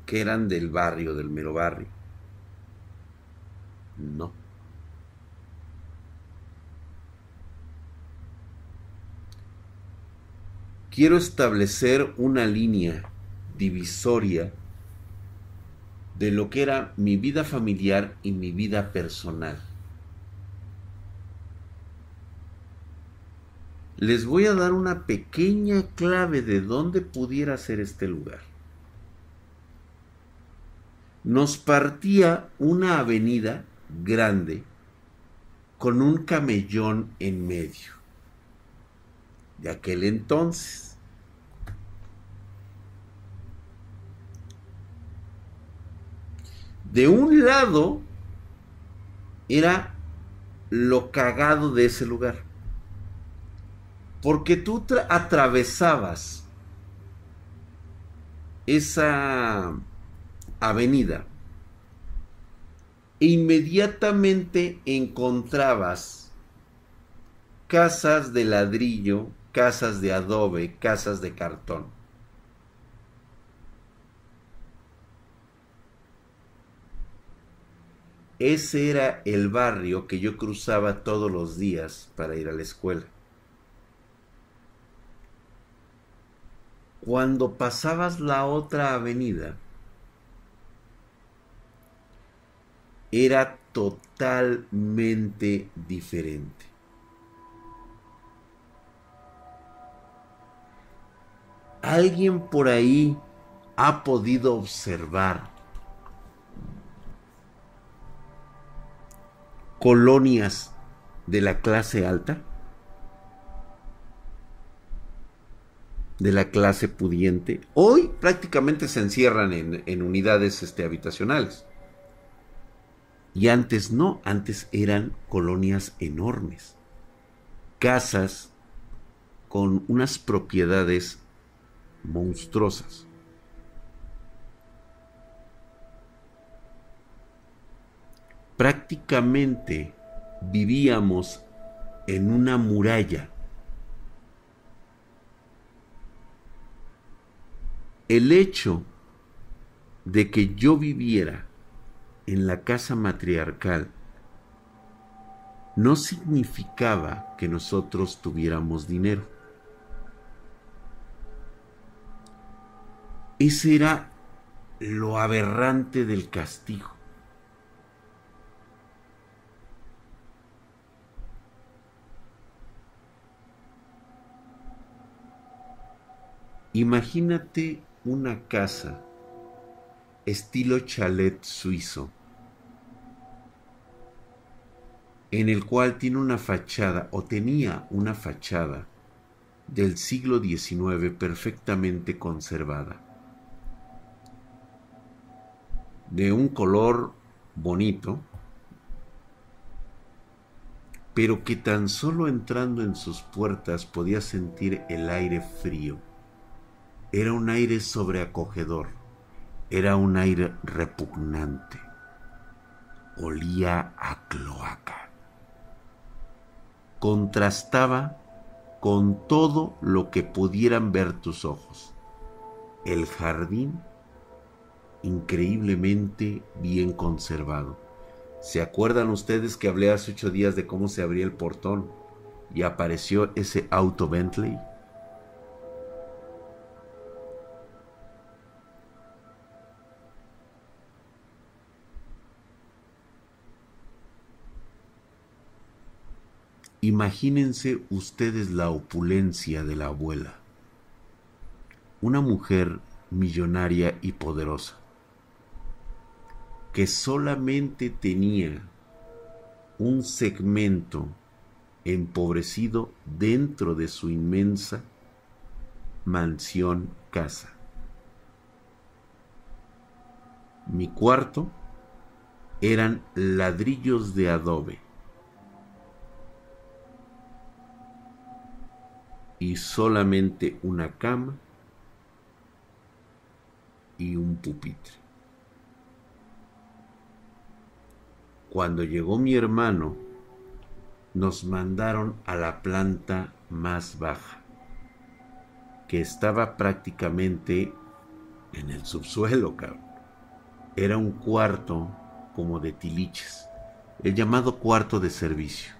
que eran del barrio, del mero barrio. No. Quiero establecer una línea divisoria de lo que era mi vida familiar y mi vida personal. les voy a dar una pequeña clave de dónde pudiera ser este lugar. Nos partía una avenida grande con un camellón en medio. De aquel entonces. De un lado era lo cagado de ese lugar porque tú atravesabas esa avenida inmediatamente encontrabas casas de ladrillo casas de adobe, casas de cartón. Ese era el barrio que yo cruzaba todos los días para ir a la escuela. Cuando pasabas la otra avenida, era totalmente diferente. ¿Alguien por ahí ha podido observar colonias de la clase alta? de la clase pudiente, hoy prácticamente se encierran en, unidades este, habitacionales. Y antes no, antes eran colonias enormes, casas con unas propiedades monstruosas. Prácticamente vivíamos en una muralla. El hecho de que yo viviera en la casa matriarcal no significaba que nosotros tuviéramos dinero. Ese era lo aberrante del castigo. Imagínate una casa estilo chalet suizo en el cual tiene una fachada o tenía una fachada del siglo XIX perfectamente conservada, de un color bonito, pero que tan solo entrando en sus puertas podía sentir el aire frío. Era un aire sobreacogedor, era un aire repugnante, olía a cloaca contrastaba con todo lo que pudieran ver tus ojos. El jardín increíblemente bien conservado. ¿Se acuerdan ustedes que hablé hace ocho días de cómo se abría el portón y apareció ese auto Bentley? Imagínense ustedes la opulencia de la abuela. Una mujer millonaria y poderosa, que solamente tenía un segmento empobrecido dentro de su inmensa mansión casa. Mi cuarto eran ladrillos de adobe y solamente una cama y un pupitre. Cuando llegó mi hermano, nos mandaron a la planta más baja, que estaba prácticamente en el subsuelo, cabrón. Era un cuarto como de tiliches, el llamado cuarto de servicio.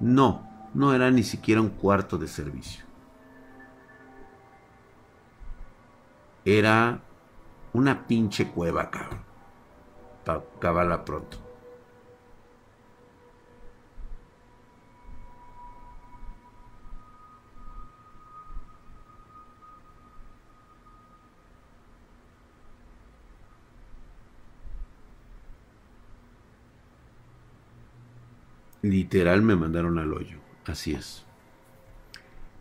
No, no era ni siquiera un cuarto de servicio. Era una pinche cueva, cabrón. Para acabarla pronto. Literal me mandaron al hoyo. Así es.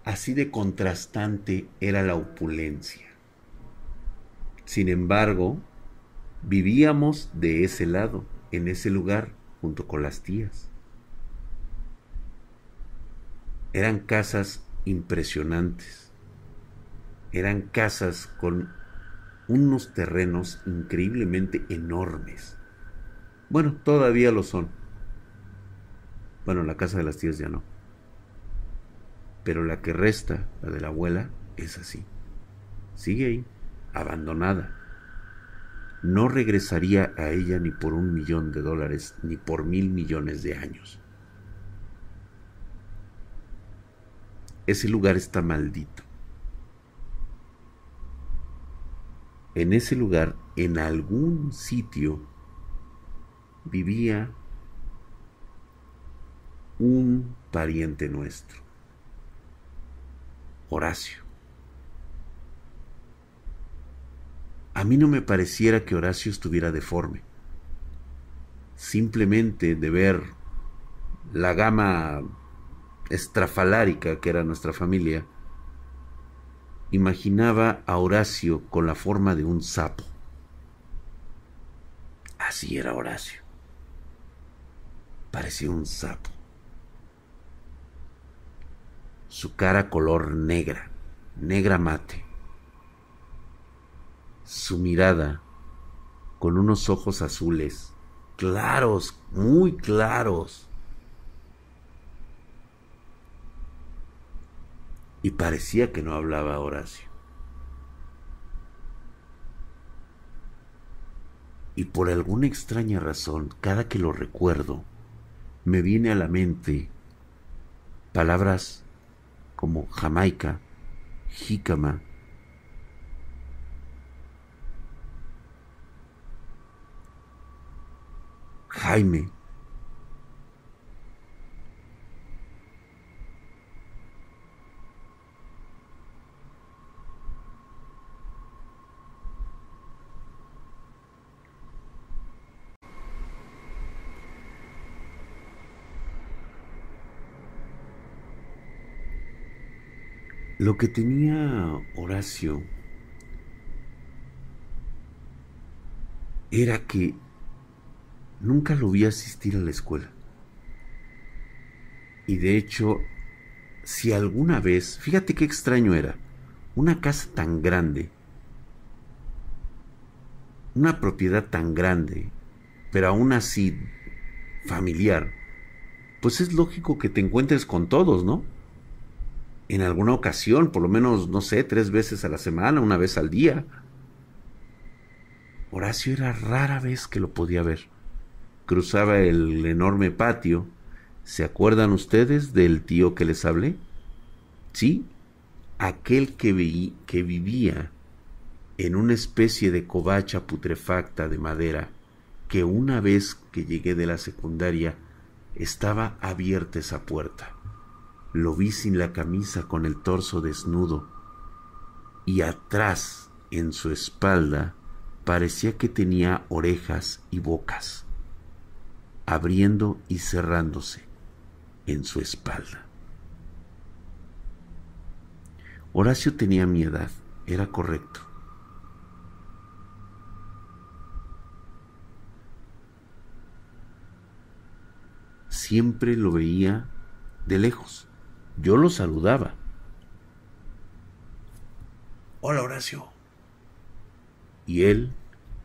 Así de contrastante era la opulencia. Sin embargo, vivíamos de ese lado, en ese lugar, junto con las tías. Eran casas impresionantes. Eran casas con unos terrenos increíblemente enormes. Bueno, todavía lo son. Bueno, la casa de las tías ya no Pero la que resta, la de la abuela, es así. Sigue ahí, abandonada. No regresaría a ella ni por un millón de dólares, ni por mil millones de años. Ese lugar está maldito. En ese lugar, en algún sitio, vivía un pariente nuestro, Horacio. A mí no me pareciera que Horacio estuviera deforme. Simplemente de ver la gama estrafalárica que era nuestra familia, imaginaba a Horacio con la forma de un sapo. Así era Horacio. Parecía un sapo. Su cara color negra, negra mate. Su mirada con unos ojos azules, claros, muy claros. Y parecía que no hablaba Horacio. Y por alguna extraña razón, cada que lo recuerdo, me viene a la mente palabras como Jamaica, jícama, Jaime. Lo que tenía Horacio era que nunca lo vi asistir a la escuela. Y de hecho, si alguna vez, fíjate qué extraño era, una casa tan grande, una propiedad tan grande, pero aún así familiar, pues es lógico que te encuentres con todos, ¿no? En alguna ocasión, por lo menos, no sé, tres veces a la semana, una vez al día. Horacio era rara vez que lo podía ver cruzaba el enorme patio. ¿Se acuerdan ustedes del tío que les hablé? Sí, aquel que, que vivía en una especie de covacha putrefacta de madera que una vez que llegué de la secundaria estaba abierta esa puerta. Lo vi sin la camisa con el torso desnudo y atrás en su espalda parecía que tenía orejas y bocas abriendo y cerrándose en su espalda. Horacio tenía mi edad, era correcto. Siempre lo veía de lejos. Yo lo saludaba. Hola Horacio. Y él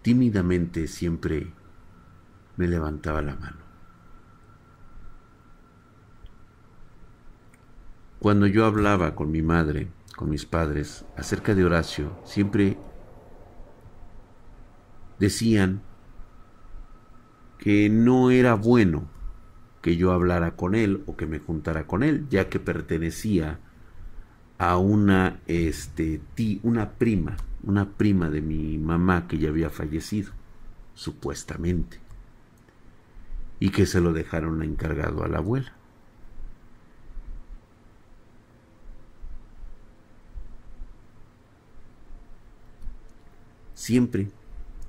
tímidamente siempre me levantaba la mano. Cuando yo hablaba con mi madre, con mis padres, acerca de Horacio, siempre decían que no era bueno que yo hablara con él o que me juntara con él, ya que pertenecía a una este una prima, una prima de mi mamá que ya había fallecido, supuestamente y que se lo dejaron encargado a la abuela. Siempre,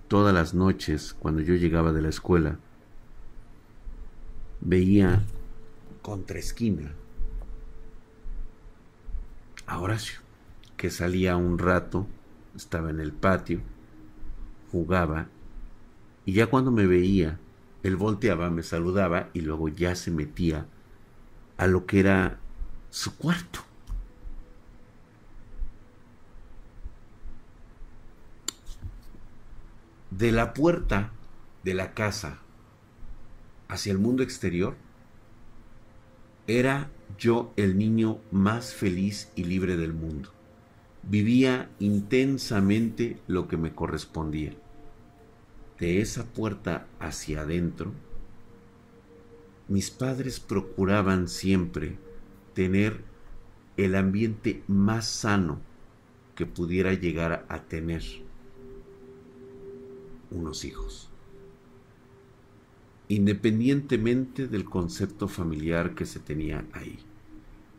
todas las noches, cuando yo llegaba de la escuela, veía contra esquina a Horacio, que salía un rato, estaba en el patio, jugaba, y ya cuando me veía, él volteaba, me saludaba y luego ya se metía a lo que era su cuarto. De la puerta de la casa hacia el mundo exterior Era yo el niño más feliz y libre del mundo. Vivía intensamente lo que me correspondía. De esa puerta hacia adentro, mis padres procuraban siempre tener el ambiente más sano que pudiera llegar a tener unos hijos. Independientemente del concepto familiar que se tenía ahí,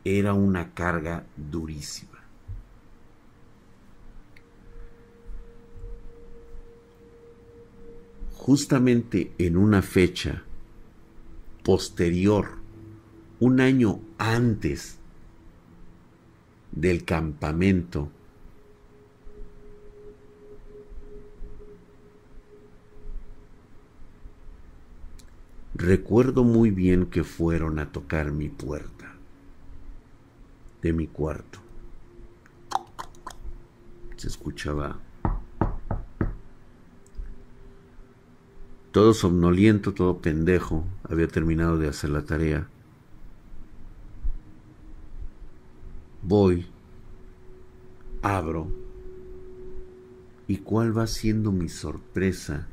era una carga durísima. Justamente en una fecha posterior, un año antes del campamento, Recuerdo muy bien que fueron a tocar mi puerta de mi cuarto. Se escuchaba todo somnoliento, todo pendejo. Había terminado de hacer la tarea. Voy, abro, y cuál va siendo mi sorpresa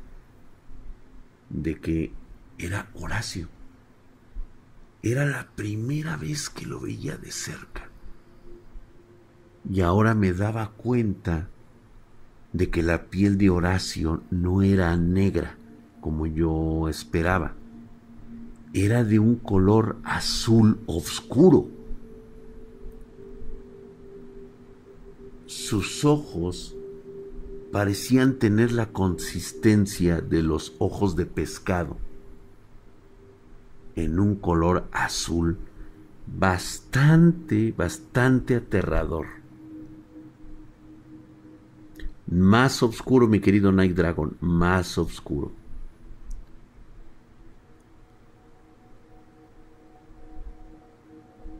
de que era Horacio. Era la primera vez que lo veía de cerca. Y ahora me daba cuenta de que la piel de Horacio no era negra como yo esperaba. Era de un color azul oscuro. Sus ojos parecían tener la consistencia de los ojos de pescado en un color azul bastante, bastante aterrador. Más oscuro, mi querido Night Dragon, más oscuro.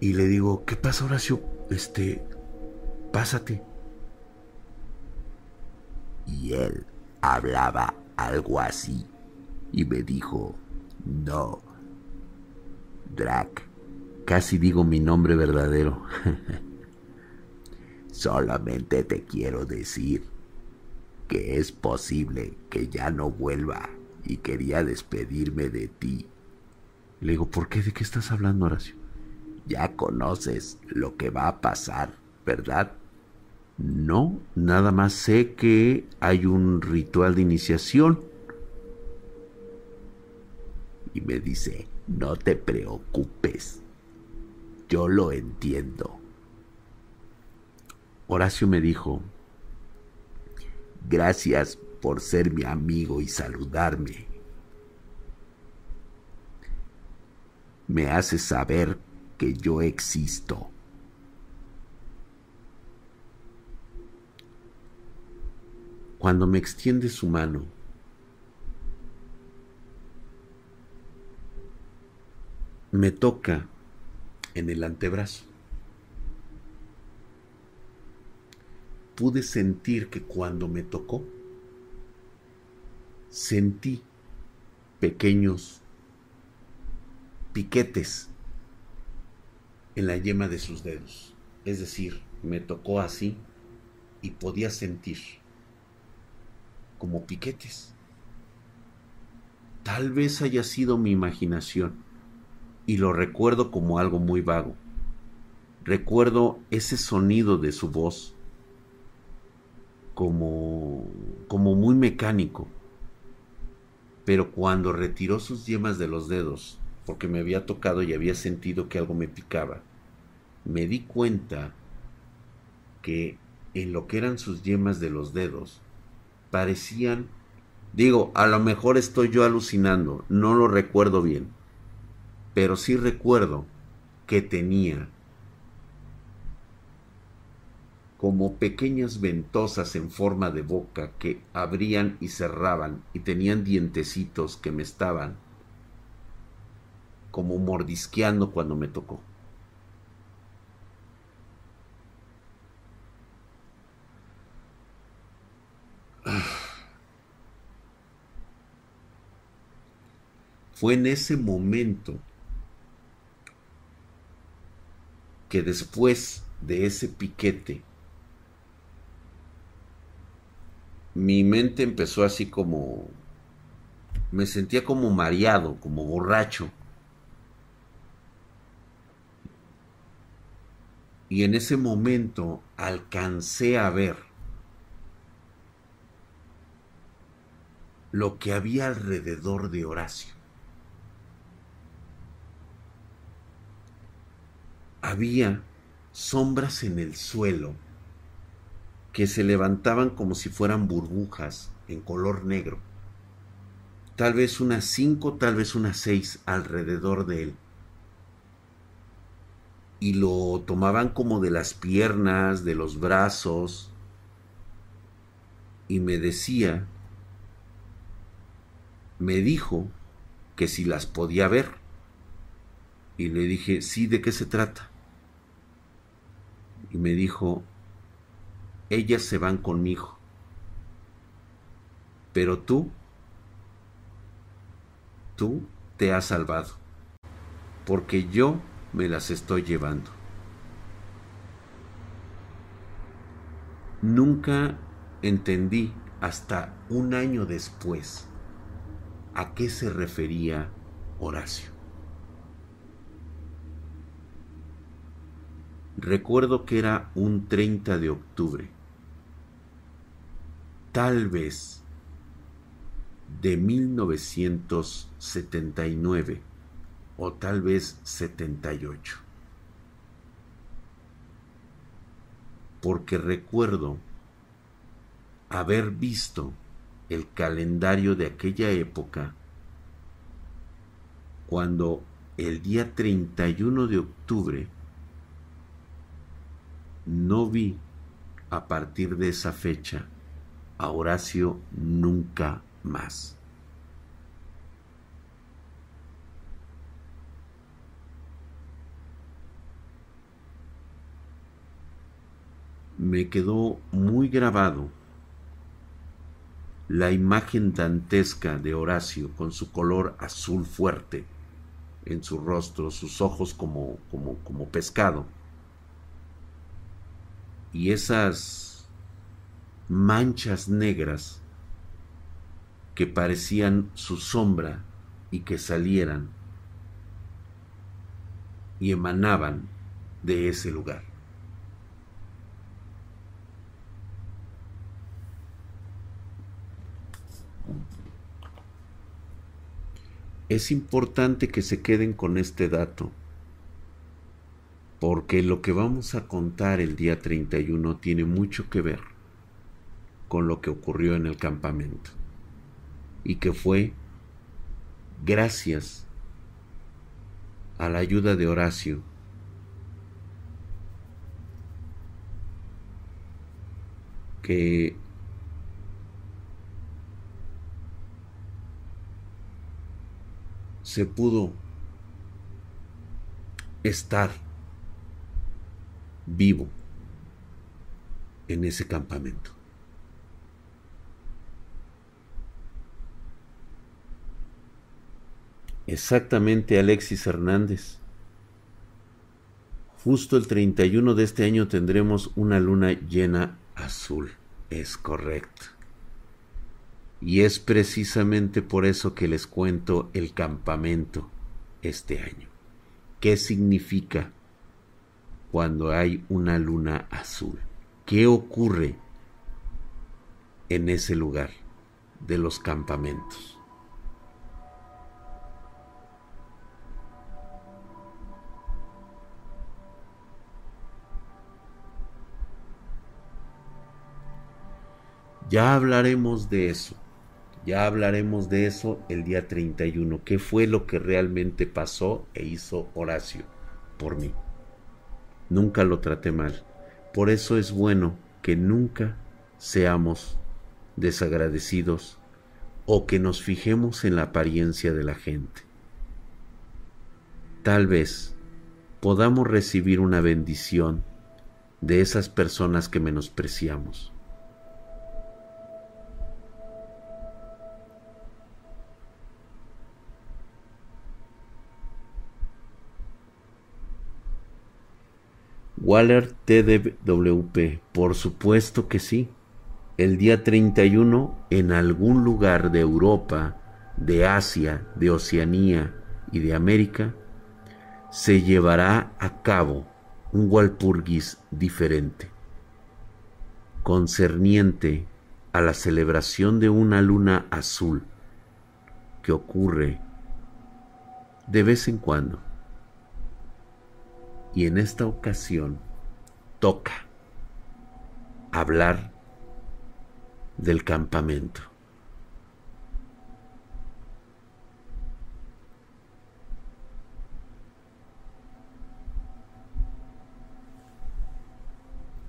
Y le digo, ¿qué pasa, Horacio? Este, pásate. Y él hablaba algo así y me dijo, no, Drac. Casi digo mi nombre verdadero. <laughs> Solamente te quiero decir que es posible que ya no vuelva y quería despedirme de ti. Le digo, ¿por qué? ¿De qué estás hablando, Horacio? Ya conoces lo que va a pasar, ¿verdad? No, nada más sé que hay un ritual de iniciación. Y me dice, no te preocupes. Yo lo entiendo. Horacio me dijo, gracias por ser mi amigo y saludarme. Me hace saber que yo existo. Cuando me extiende su mano, me toca en el antebrazo. Pude sentir que cuando me tocó, sentí pequeños piquetes en la yema de sus dedos. Es decir, me tocó así y podía sentir como piquetes. Tal vez haya sido mi imaginación y lo recuerdo como algo muy vago. Recuerdo ese sonido de su voz como como muy mecánico. Pero cuando retiró sus yemas de los dedos, porque me había tocado y había sentido que algo me picaba, me di cuenta que en lo que eran sus yemas de los dedos parecían digo, a lo mejor estoy yo alucinando, no lo recuerdo bien pero sí recuerdo que tenía como pequeñas ventosas en forma de boca que abrían y cerraban y tenían dientecitos que me estaban como mordisqueando cuando me tocó. <sighs> Fue en ese momento que después de ese piquete, mi mente empezó así como... Me sentía como mareado, como borracho. Y en ese momento alcancé a ver lo que había alrededor de Horacio. Había sombras en el suelo que se levantaban como si fueran burbujas en color negro. Tal vez unas cinco, tal vez unas seis alrededor de él y lo tomaban como de las piernas, de los brazos, y me decía, me dijo que si las podía ver. Y le dije, sí, ¿de qué se trata? Y me dijo, ellas se van conmigo, pero tú, tú te has salvado, porque yo me las estoy llevando. Nunca entendí hasta un año después a qué se refería Horacio. Recuerdo que era un 30 de octubre, tal vez de 1979 o tal vez 78. Porque recuerdo haber visto el calendario de aquella época cuando el día 31 de octubre no vi a partir de esa fecha a Horacio nunca más. me quedó muy grabado la imagen dantesca de Horacio con su color azul fuerte en su rostro, sus ojos como, como, como pescado, y esas manchas negras que parecían su sombra y que salieran y emanaban de ese lugar. es importante que se queden con este dato, porque lo que vamos a contar el día 31 tiene mucho que ver con lo que ocurrió en el campamento y que fue gracias a la ayuda de Horacio que se pudo estar vivo en ese campamento. Exactamente, Alexis Hernández. Justo el 31 de este año tendremos una luna llena azul. Es correcto. Y es precisamente por eso que les cuento el campamento este año. ¿Qué significa cuando hay una luna azul? ¿Qué ocurre en ese lugar de los campamentos? Ya hablaremos de eso. Ya hablaremos de eso el día 31. ¿Qué fue lo que realmente pasó e hizo Horacio por mí? Nunca lo traté mal. Por eso es bueno que nunca seamos desagradecidos o que nos fijemos en la apariencia de la gente. Tal vez podamos recibir una bendición de esas personas que menospreciamos Waller TDWP, por supuesto que sí. El día 31 en algún lugar de Europa, de Asia, de Oceanía y de América, se llevará a cabo un Walpurgis diferente, concerniente a la celebración de una luna azul que ocurre de vez en cuando. Y en esta ocasión toca hablar del campamento.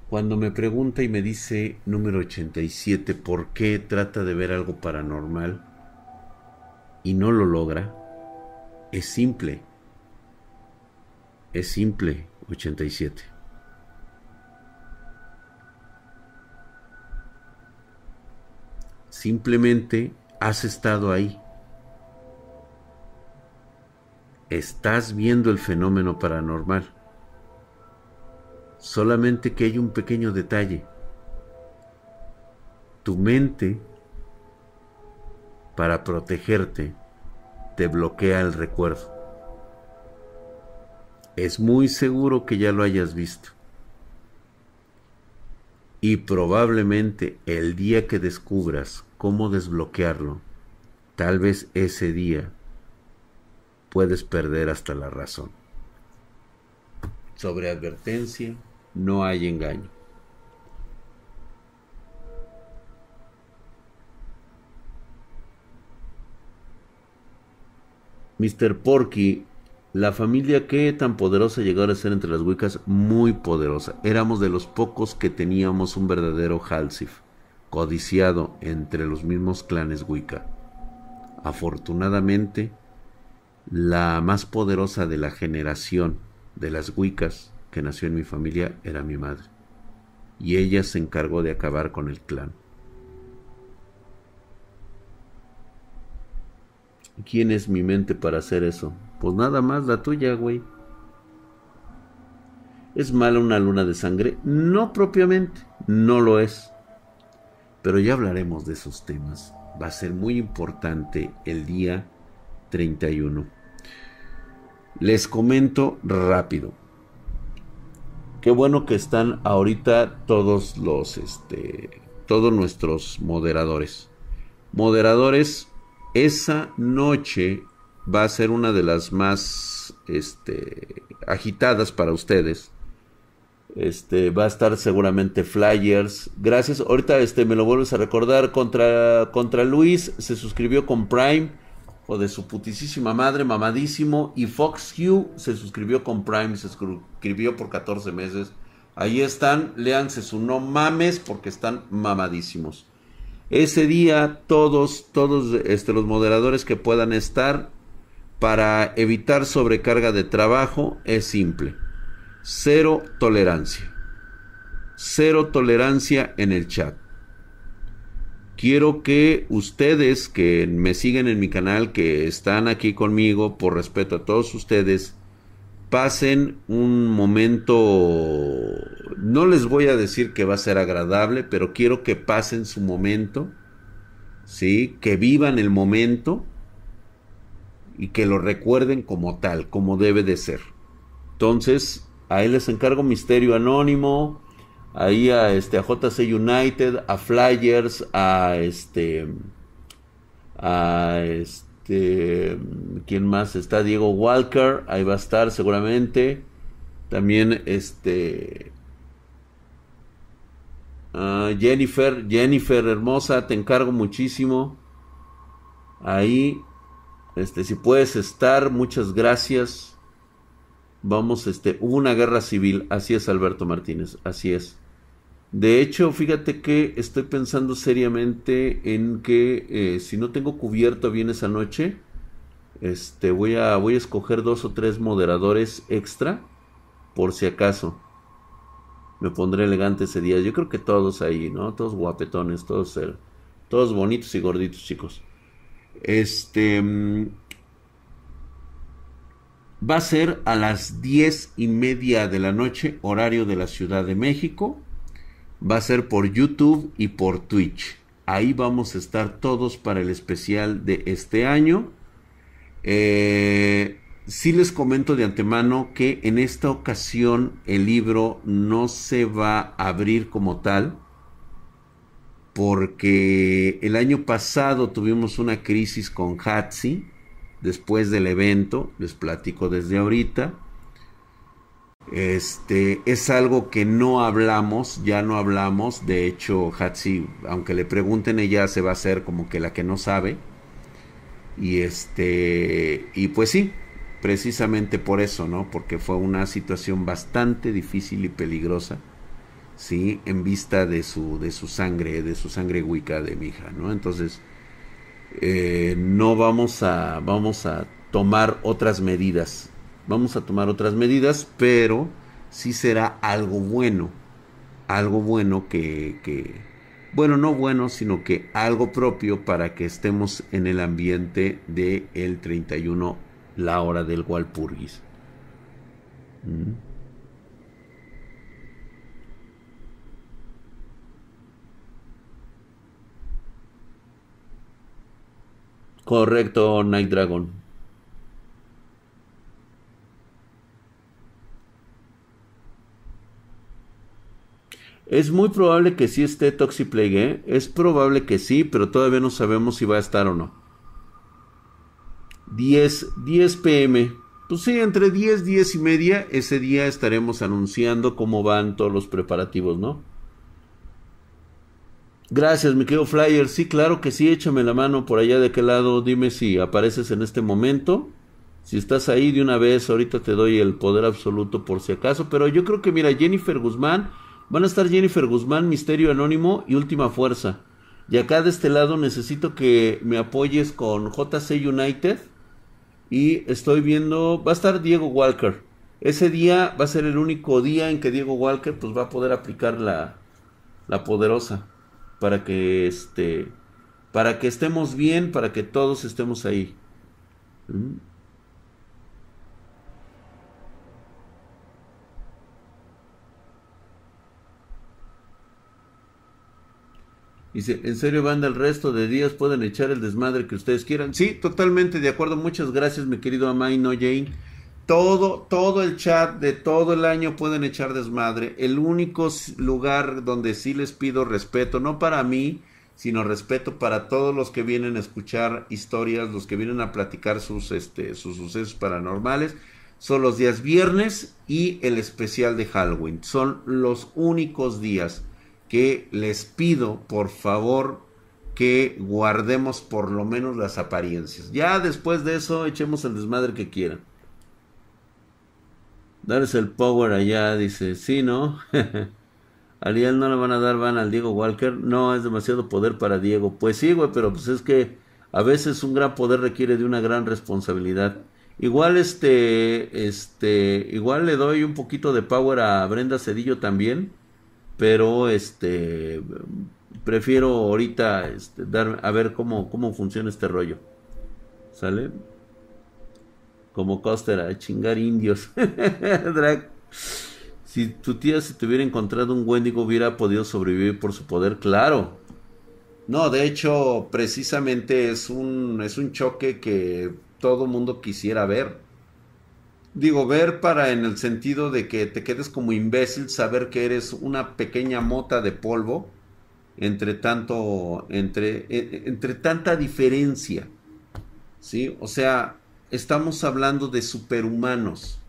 Cuando me pregunta y me dice número 87 por qué trata de ver algo paranormal y no lo logra, es simple. Es simple 87. Simplemente has estado ahí. Estás viendo el fenómeno paranormal. Solamente que hay un pequeño detalle. Tu mente, para protegerte, te bloquea el recuerdo. Es muy seguro que ya lo hayas visto. Y probablemente el día que descubras cómo desbloquearlo, tal vez ese día puedes perder hasta la razón. Sobre advertencia, no hay engaño. Mr. Porky, la familia que tan poderosa llegó a ser entre las Wiccas, muy poderosa. Éramos de los pocos que teníamos un verdadero Halsif, codiciado entre los mismos clanes Wicca. Afortunadamente, la más poderosa de la generación de las Wiccas que nació en mi familia era mi madre, y ella se encargó de acabar con el clan. ¿Quién es mi mente para hacer eso? Pues nada más la tuya, güey. ¿Es mala una luna de sangre? No propiamente, no lo es. Pero ya hablaremos de esos temas. Va a ser muy importante el día 31. Les comento rápido. Qué bueno que están ahorita todos los, este, todos nuestros moderadores. Moderadores, esa noche va a ser una de las más, este, agitadas para ustedes. Este, va a estar seguramente Flyers. Gracias. Ahorita este, me lo vuelves a recordar. Contra, contra Luis se suscribió con Prime o de su putisísima madre, mamadísimo. Y Fox Hugh se suscribió con Prime, se suscribió por 14 meses. Ahí están, léanse su no mames porque están mamadísimos. Ese día todos, todos este, los moderadores que puedan estar para evitar sobrecarga de trabajo es simple. Cero tolerancia. Cero tolerancia en el chat quiero que ustedes que me siguen en mi canal, que están aquí conmigo, por respeto a todos ustedes, pasen un momento, no les voy a decir que va a ser agradable, pero quiero que pasen su momento, ¿sí? Que vivan el momento y que lo recuerden como tal, como debe de ser. Entonces, ahí les encargo Misterio Anónimo, ahí a este a JC United, a Flyers, a este a este quién más está Diego Walker, ahí va a estar seguramente. También este Jennifer, Jennifer hermosa, te encargo muchísimo. Ahí este si puedes estar, muchas gracias. Vamos, este, hubo una guerra civil, así es Alberto Martínez, así es. De hecho, fíjate que estoy pensando seriamente en que eh, si no tengo cubierto bien esa noche, este, voy a, voy a escoger dos o tres moderadores extra, por si acaso. Me pondré elegante ese día. Yo creo que todos ahí, ¿no? Todos guapetones, todos, todos bonitos y gorditos, chicos. Este, mm, Va a ser a las diez y media de la noche, horario de la Ciudad de México. Va a ser por YouTube y por Twitch. Ahí vamos a estar todos para el especial de este año. Eh, sí les comento de antemano que en esta ocasión el libro no se va a abrir como tal. Porque el año pasado tuvimos una crisis con Hatsi después del evento, les platico desde ahorita. Este es algo que no hablamos, ya no hablamos. De hecho, Hatsi, aunque le pregunten, ella se va a hacer como que la que no sabe. Y este, y pues sí, precisamente por eso, ¿no? Porque fue una situación bastante difícil y peligrosa, sí, en vista de su, de su sangre, de su sangre wicca de mi hija, ¿no? Entonces, eh, no vamos a, vamos a tomar otras medidas. Vamos a tomar otras medidas, pero sí será algo bueno. Algo bueno que, bueno, no bueno, sino que algo propio para que estemos en el ambiente de el 31, la hora del Walpurgis. ¿Mm? Correcto, Night Dragon. Es muy probable que sí esté Toxiplague, ¿eh? Es probable que sí, pero todavía no sabemos si va a estar o no. 10, 10 pm. Pues sí, entre 10, 10 y media, ese día estaremos anunciando cómo van todos los preparativos, ¿no? Gracias, mi querido Flyer. Sí, claro que sí, échame la mano por allá de aquel lado. Dime si apareces en este momento. Si estás ahí de una vez, ahorita te doy el poder absoluto por si acaso. Pero yo creo que, mira, Jennifer Guzmán, van a estar Jennifer Guzmán, Misterio Anónimo y Última Fuerza. Y acá de este lado necesito que me apoyes con JC United. Y estoy viendo, va a estar Diego Walker. Ese día va a ser el único día en que Diego Walker pues va a poder aplicar la, la poderosa para que este para que estemos bien, para que todos estemos ahí. ¿Mm? Dice, ¿en serio banda el resto de días pueden echar el desmadre que ustedes quieran? Sí, totalmente de acuerdo. Muchas gracias, mi querido Amay No Jane. Todo, todo el chat de todo el año pueden echar desmadre. El único lugar donde sí les pido respeto, no para mí, sino respeto para todos los que vienen a escuchar historias, los que vienen a platicar sus, este, sus sucesos paranormales, son los días viernes y el especial de Halloween. Son los únicos días que les pido, por favor, que guardemos por lo menos las apariencias. Ya después de eso, echemos el desmadre que quieran. Darles el power allá, dice, sí, ¿no? <laughs> Ariel no le van a dar van al Diego Walker. No, es demasiado poder para Diego. Pues sí, güey, pero pues es que a veces un gran poder requiere de una gran responsabilidad. Igual este, este, igual le doy un poquito de power a Brenda Cedillo también, pero este, prefiero ahorita este, dar, a ver cómo, cómo funciona este rollo. ¿Sale? Como Coster a chingar indios. <laughs> Drag. Si tu tía se te hubiera encontrado un Wendigo hubiera podido sobrevivir por su poder, claro. No, de hecho, precisamente es un, es un choque que todo mundo quisiera ver. Digo, ver para en el sentido de que te quedes como imbécil, saber que eres una pequeña mota de polvo entre tanto, entre, e, entre tanta diferencia. ¿Sí? O sea, estamos hablando de superhumanos,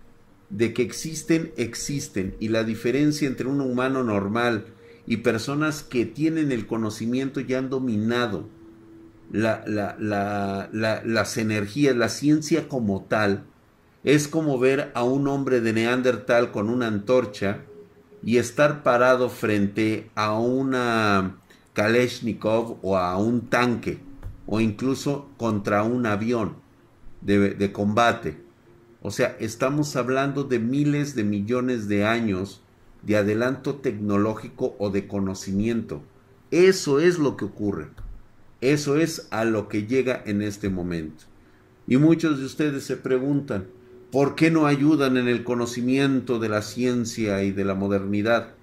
de que existen, existen, y la diferencia entre un humano normal y personas que tienen el conocimiento y han dominado la, las energías, la ciencia como tal, es como ver a un hombre de Neandertal con una antorcha y estar parado frente a una Kalashnikov o a un tanque o incluso contra un avión de, combate. O sea, estamos hablando de miles de millones de años de adelanto tecnológico o de conocimiento. Eso es lo que ocurre. Eso es a lo que llega en este momento. Y muchos de ustedes se preguntan, ¿Por qué no ayudan en el conocimiento de la ciencia y de la modernidad?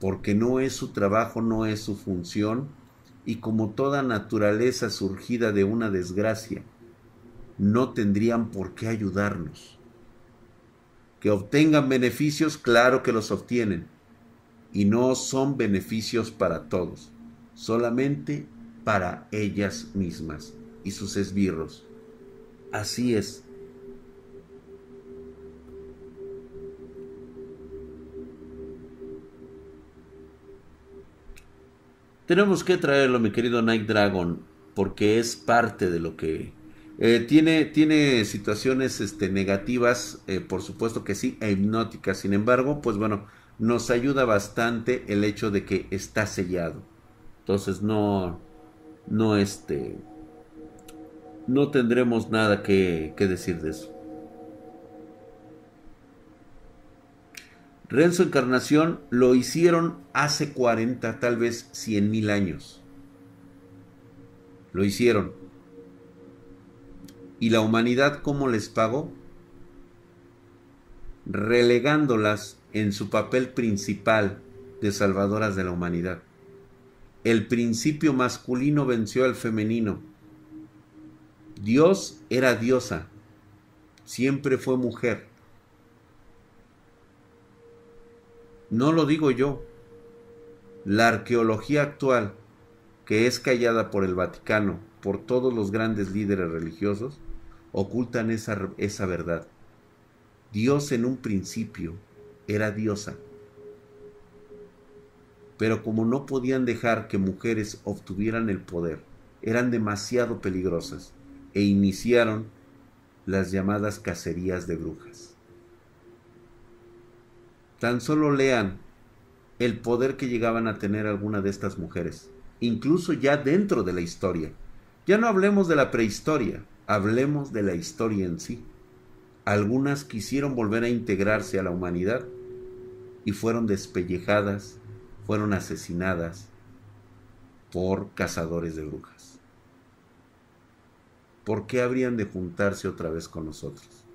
Porque no es su trabajo, no es su función, y como toda naturaleza surgida de una desgracia, no tendrían por qué ayudarnos. Que obtengan beneficios, claro que los obtienen, y no son beneficios para todos, solamente para ellas mismas y sus esbirros. Así es. Tenemos que traerlo, mi querido Night Dragon, porque es parte de lo que eh, tiene, tiene situaciones este, negativas, eh, por supuesto que sí, e hipnóticas. Sin embargo, pues bueno, nos ayuda bastante el hecho de que está sellado. Entonces no, no este, no tendremos nada que, que decir de eso. Renzo Encarnación lo hicieron hace 40, tal vez 100 mil años. Lo hicieron. ¿Y la humanidad cómo les pagó? Relegándolas en su papel principal de salvadoras de la humanidad. El principio masculino venció al femenino. Dios era diosa, siempre fue mujer No lo digo yo. La arqueología actual, que es callada por el Vaticano, por todos los grandes líderes religiosos, ocultan esa, esa verdad. Dios en un principio era diosa. Pero como no podían dejar que mujeres obtuvieran el poder, eran demasiado peligrosas e iniciaron las llamadas cacerías de brujas. Tan solo lean el poder que llegaban a tener alguna de estas mujeres, incluso ya dentro de la historia. Ya no hablemos de la prehistoria, hablemos de la historia en sí. Algunas quisieron volver a integrarse a la humanidad y fueron despellejadas, fueron asesinadas por cazadores de brujas. ¿Por qué habrían de juntarse otra vez con nosotros?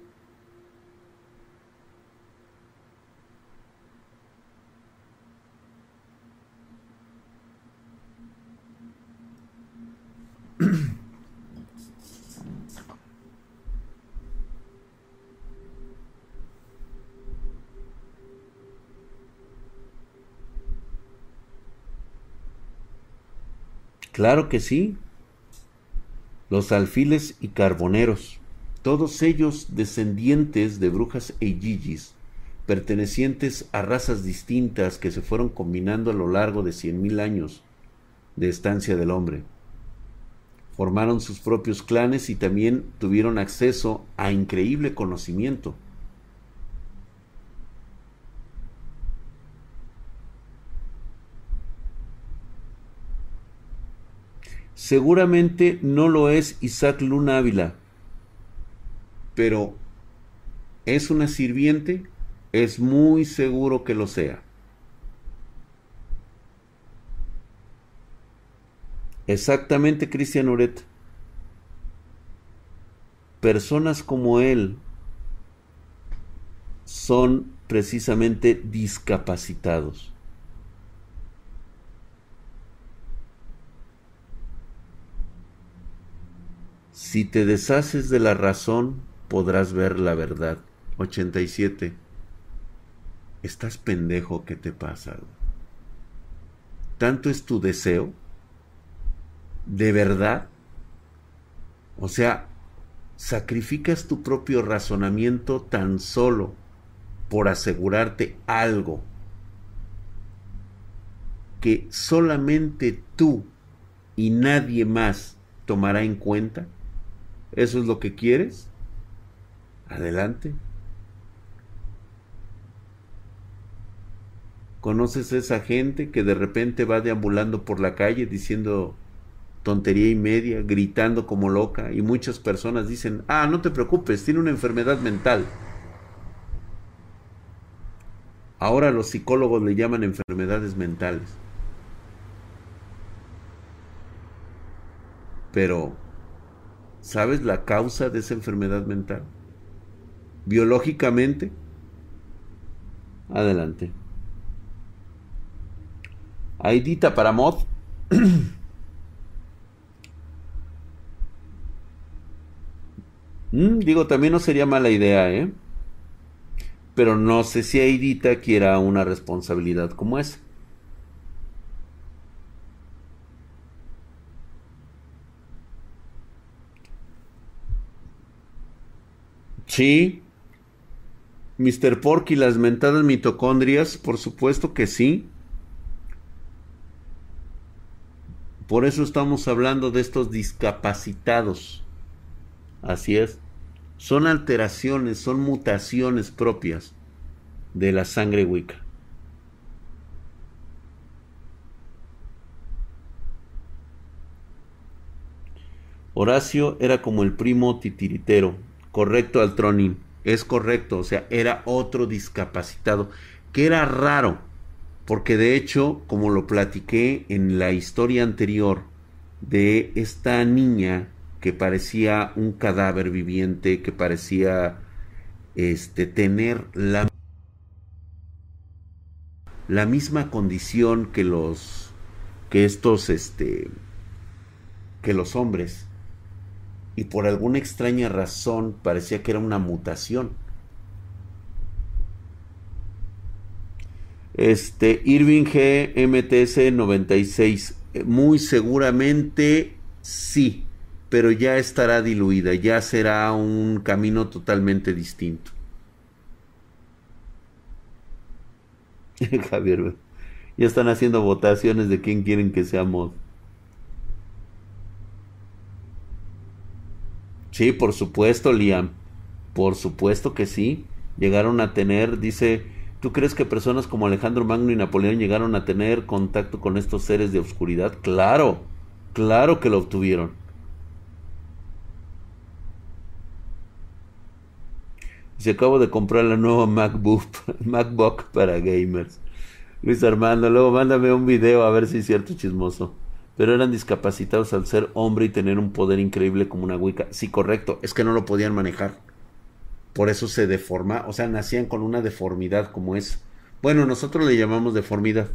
Claro que sí. Los alfiles y carboneros, todos ellos descendientes de brujas e yiyis, pertenecientes a razas distintas que se fueron combinando a lo largo de cien mil años de estancia del hombre. Formaron sus propios clanes y también tuvieron acceso a increíble conocimiento. Seguramente no lo es Isaac Luna Ávila, pero ¿es una sirviente? Es muy seguro que lo sea. Exactamente, Cristian Uret. Personas como él son precisamente discapacitados. Si te deshaces de la razón, podrás ver la verdad. 87. ¿Estás pendejo? ¿Qué te pasa? ¿Tanto es tu deseo? ¿De verdad? O sea, sacrificas tu propio razonamiento tan solo por asegurarte algo que solamente tú y nadie más tomará en cuenta. ¿Eso es lo que quieres? Adelante. ¿Conoces a esa gente que de repente va deambulando por la calle diciendo tontería y media, gritando como loca y muchas personas dicen, ah, no te preocupes, tiene una enfermedad mental. Ahora los psicólogos le llaman enfermedades mentales. Pero ¿Sabes la causa de esa enfermedad mental? biológicamente. Adelante. Aidita para mod. Mm, digo, también no sería mala idea, ¿eh? Pero no sé si Aidita quiera una responsabilidad como esa. Sí. Mr. Porky, las mentadas mitocondrias, por supuesto que sí. Por eso estamos hablando de estos discapacitados. Así es. Son alteraciones, son mutaciones propias de la sangre Wicca. Horacio era como el primo titiritero, correcto al Tronin, es correcto, o sea, era otro discapacitado, que era raro, porque de hecho, como lo platiqué en la historia anterior de esta niña que parecía un cadáver viviente, que parecía este, tener la, la misma condición que los que estos este que los hombres y por alguna extraña razón parecía que era una mutación. Este Irving GMTS 96 muy seguramente sí pero ya estará diluida, ya será un camino totalmente distinto. <laughs> Javier, ya están haciendo votaciones de quién quieren que seamos. Sí, por supuesto, Liam. Por supuesto que sí. Llegaron a tener, dice, ¿tú crees que personas como Alejandro Magno y Napoleón llegaron a tener contacto con estos seres de oscuridad? Claro, claro que lo obtuvieron. Se acabo de comprar la nueva MacBook, <laughs> MacBook para gamers. Luis Armando, luego mándame un video a ver si es cierto chismoso. Pero eran discapacitados al ser hombre y tener un poder increíble como una Wicca. Sí, correcto, es que no lo podían manejar. Por eso se deforma, o sea, nacían con una deformidad como es. Bueno, nosotros le llamamos deformidad.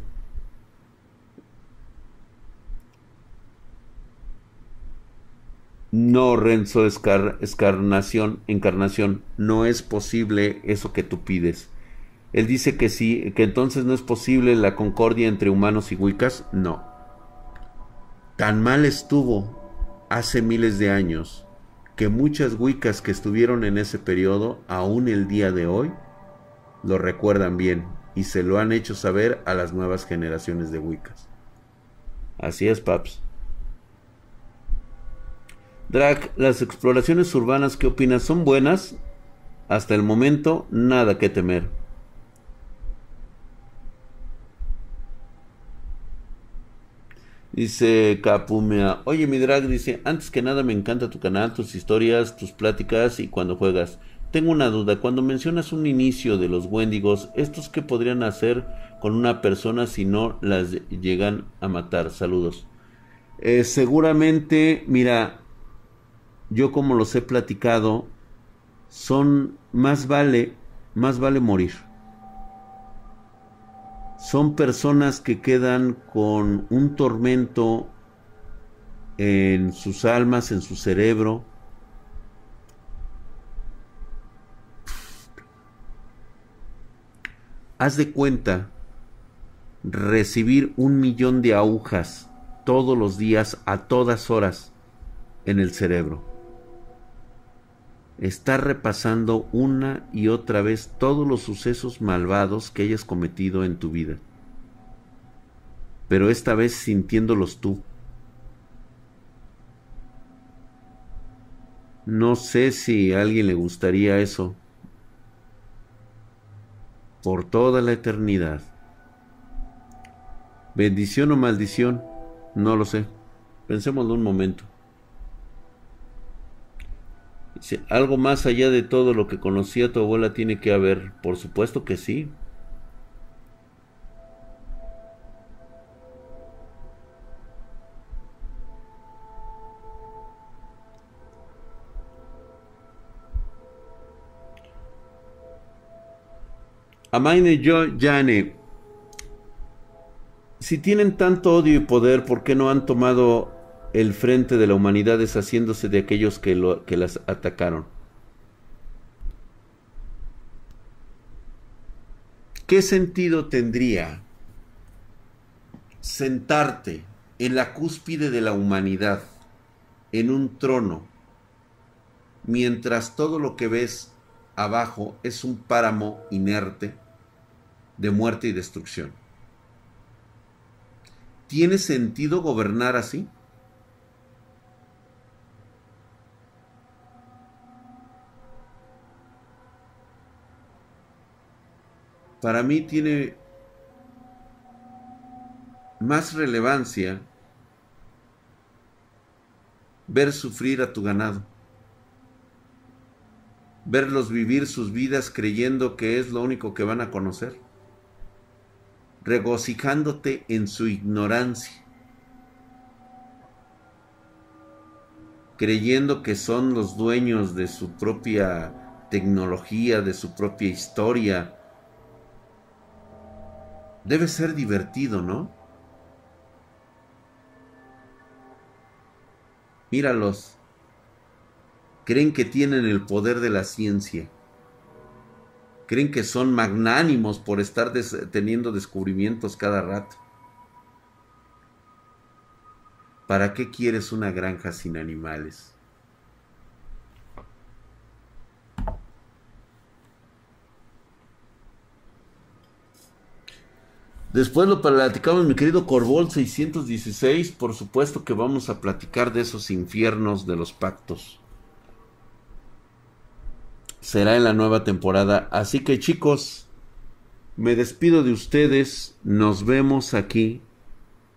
No, Renzo Escarnación, encarnación, no es posible eso que tú pides. Él dice que sí, que entonces no es posible la concordia entre humanos y Wiccas. No. Tan mal estuvo hace miles de años que muchas Wiccas que estuvieron en ese periodo, aún el día de hoy, lo recuerdan bien y se lo han hecho saber a las nuevas generaciones de Wiccas. Así es, Paps. Drag, las exploraciones urbanas, ¿qué opinas? ¿Son buenas? Hasta el momento, nada que temer. Dice Capumea, oye mi drag, dice, antes que nada me encanta tu canal, tus historias, tus pláticas y cuando juegas. Tengo una duda, cuando mencionas un inicio de los Wendigos, ¿estos qué podrían hacer con una persona si no las llegan a matar? Saludos. Eh, seguramente, mira, yo como los he platicado, son más vale, más vale morir. Son personas que quedan con un tormento en sus almas, en su cerebro. Haz de cuenta recibir un millón de agujas todos los días a todas horas en el cerebro estar repasando una y otra vez todos los sucesos malvados que hayas cometido en tu vida. Pero esta vez sintiéndolos tú. No sé si a alguien le gustaría eso. Por toda la eternidad. Bendición o maldición, no lo sé. Pensémoslo un momento algo más allá de todo lo que conocía tu abuela tiene que haber. Por supuesto que sí. Amaine yo, Yane. Si tienen tanto odio y poder, ¿por qué no han tomado el frente de la humanidad deshaciéndose de aquellos que, que las atacaron? ¿Qué sentido tendría sentarte en la cúspide de la humanidad, en un trono, mientras todo lo que ves abajo es un páramo inerte de muerte y destrucción? ¿Tiene sentido gobernar así? Para mí tiene más relevancia ver sufrir a tu ganado, verlos vivir sus vidas creyendo que es lo único que van a conocer regocijándote en su ignorancia, creyendo que son los dueños de su propia tecnología, de su propia historia. Debe ser divertido, ¿no? Míralos. Creen que tienen el poder de la ciencia creen que son magnánimos por estar teniendo descubrimientos cada rato. ¿Para qué quieres una granja sin animales? Después lo platicamos, mi querido Corbol 616. Por supuesto que vamos a platicar de esos infiernos de los pactos será en la nueva temporada. Así que chicos, me despido de ustedes. Nos vemos aquí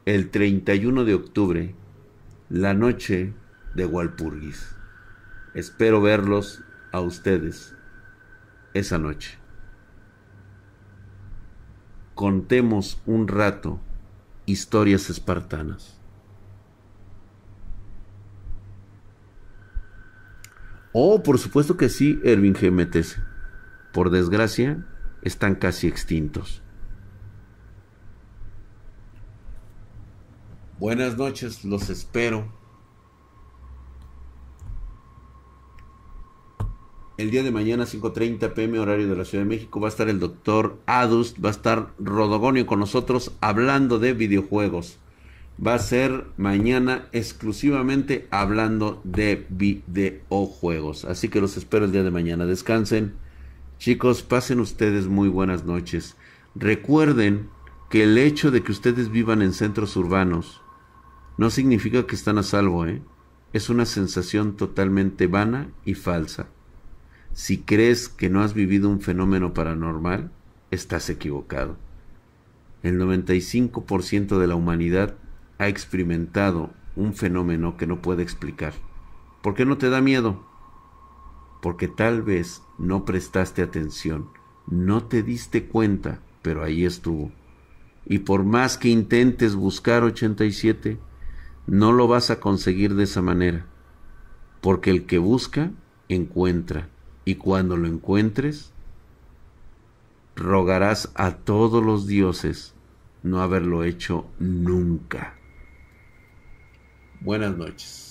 el 31 de octubre, la noche de Walpurgis. Espero verlos a ustedes esa noche. Contemos un rato historias espartanas. Oh, por supuesto que sí, Erwin GMTS. Por desgracia, están casi extintos. Buenas noches, los espero. El día de mañana, 5.30 pm, horario de la Ciudad de México, va a estar el doctor Adust, va a estar Rodogonio con nosotros hablando de videojuegos va a ser mañana exclusivamente hablando de videojuegos. Así que los espero el día de mañana. Descansen. Chicos, pasen ustedes muy buenas noches. Recuerden que el hecho de que ustedes vivan en centros urbanos no significa que están a salvo, ¿eh? Es una sensación totalmente vana y falsa. Si crees que no has vivido un fenómeno paranormal, estás equivocado. El 95% de la humanidad ha experimentado un fenómeno que no puede explicar. ¿Por qué no te da miedo? Porque tal vez no prestaste atención, no te diste cuenta, pero ahí estuvo. Y por más que intentes buscar 87, no lo vas a conseguir de esa manera. Porque el que busca, encuentra. Y cuando lo encuentres, rogarás a todos los dioses no haberlo hecho nunca. Buenas noches.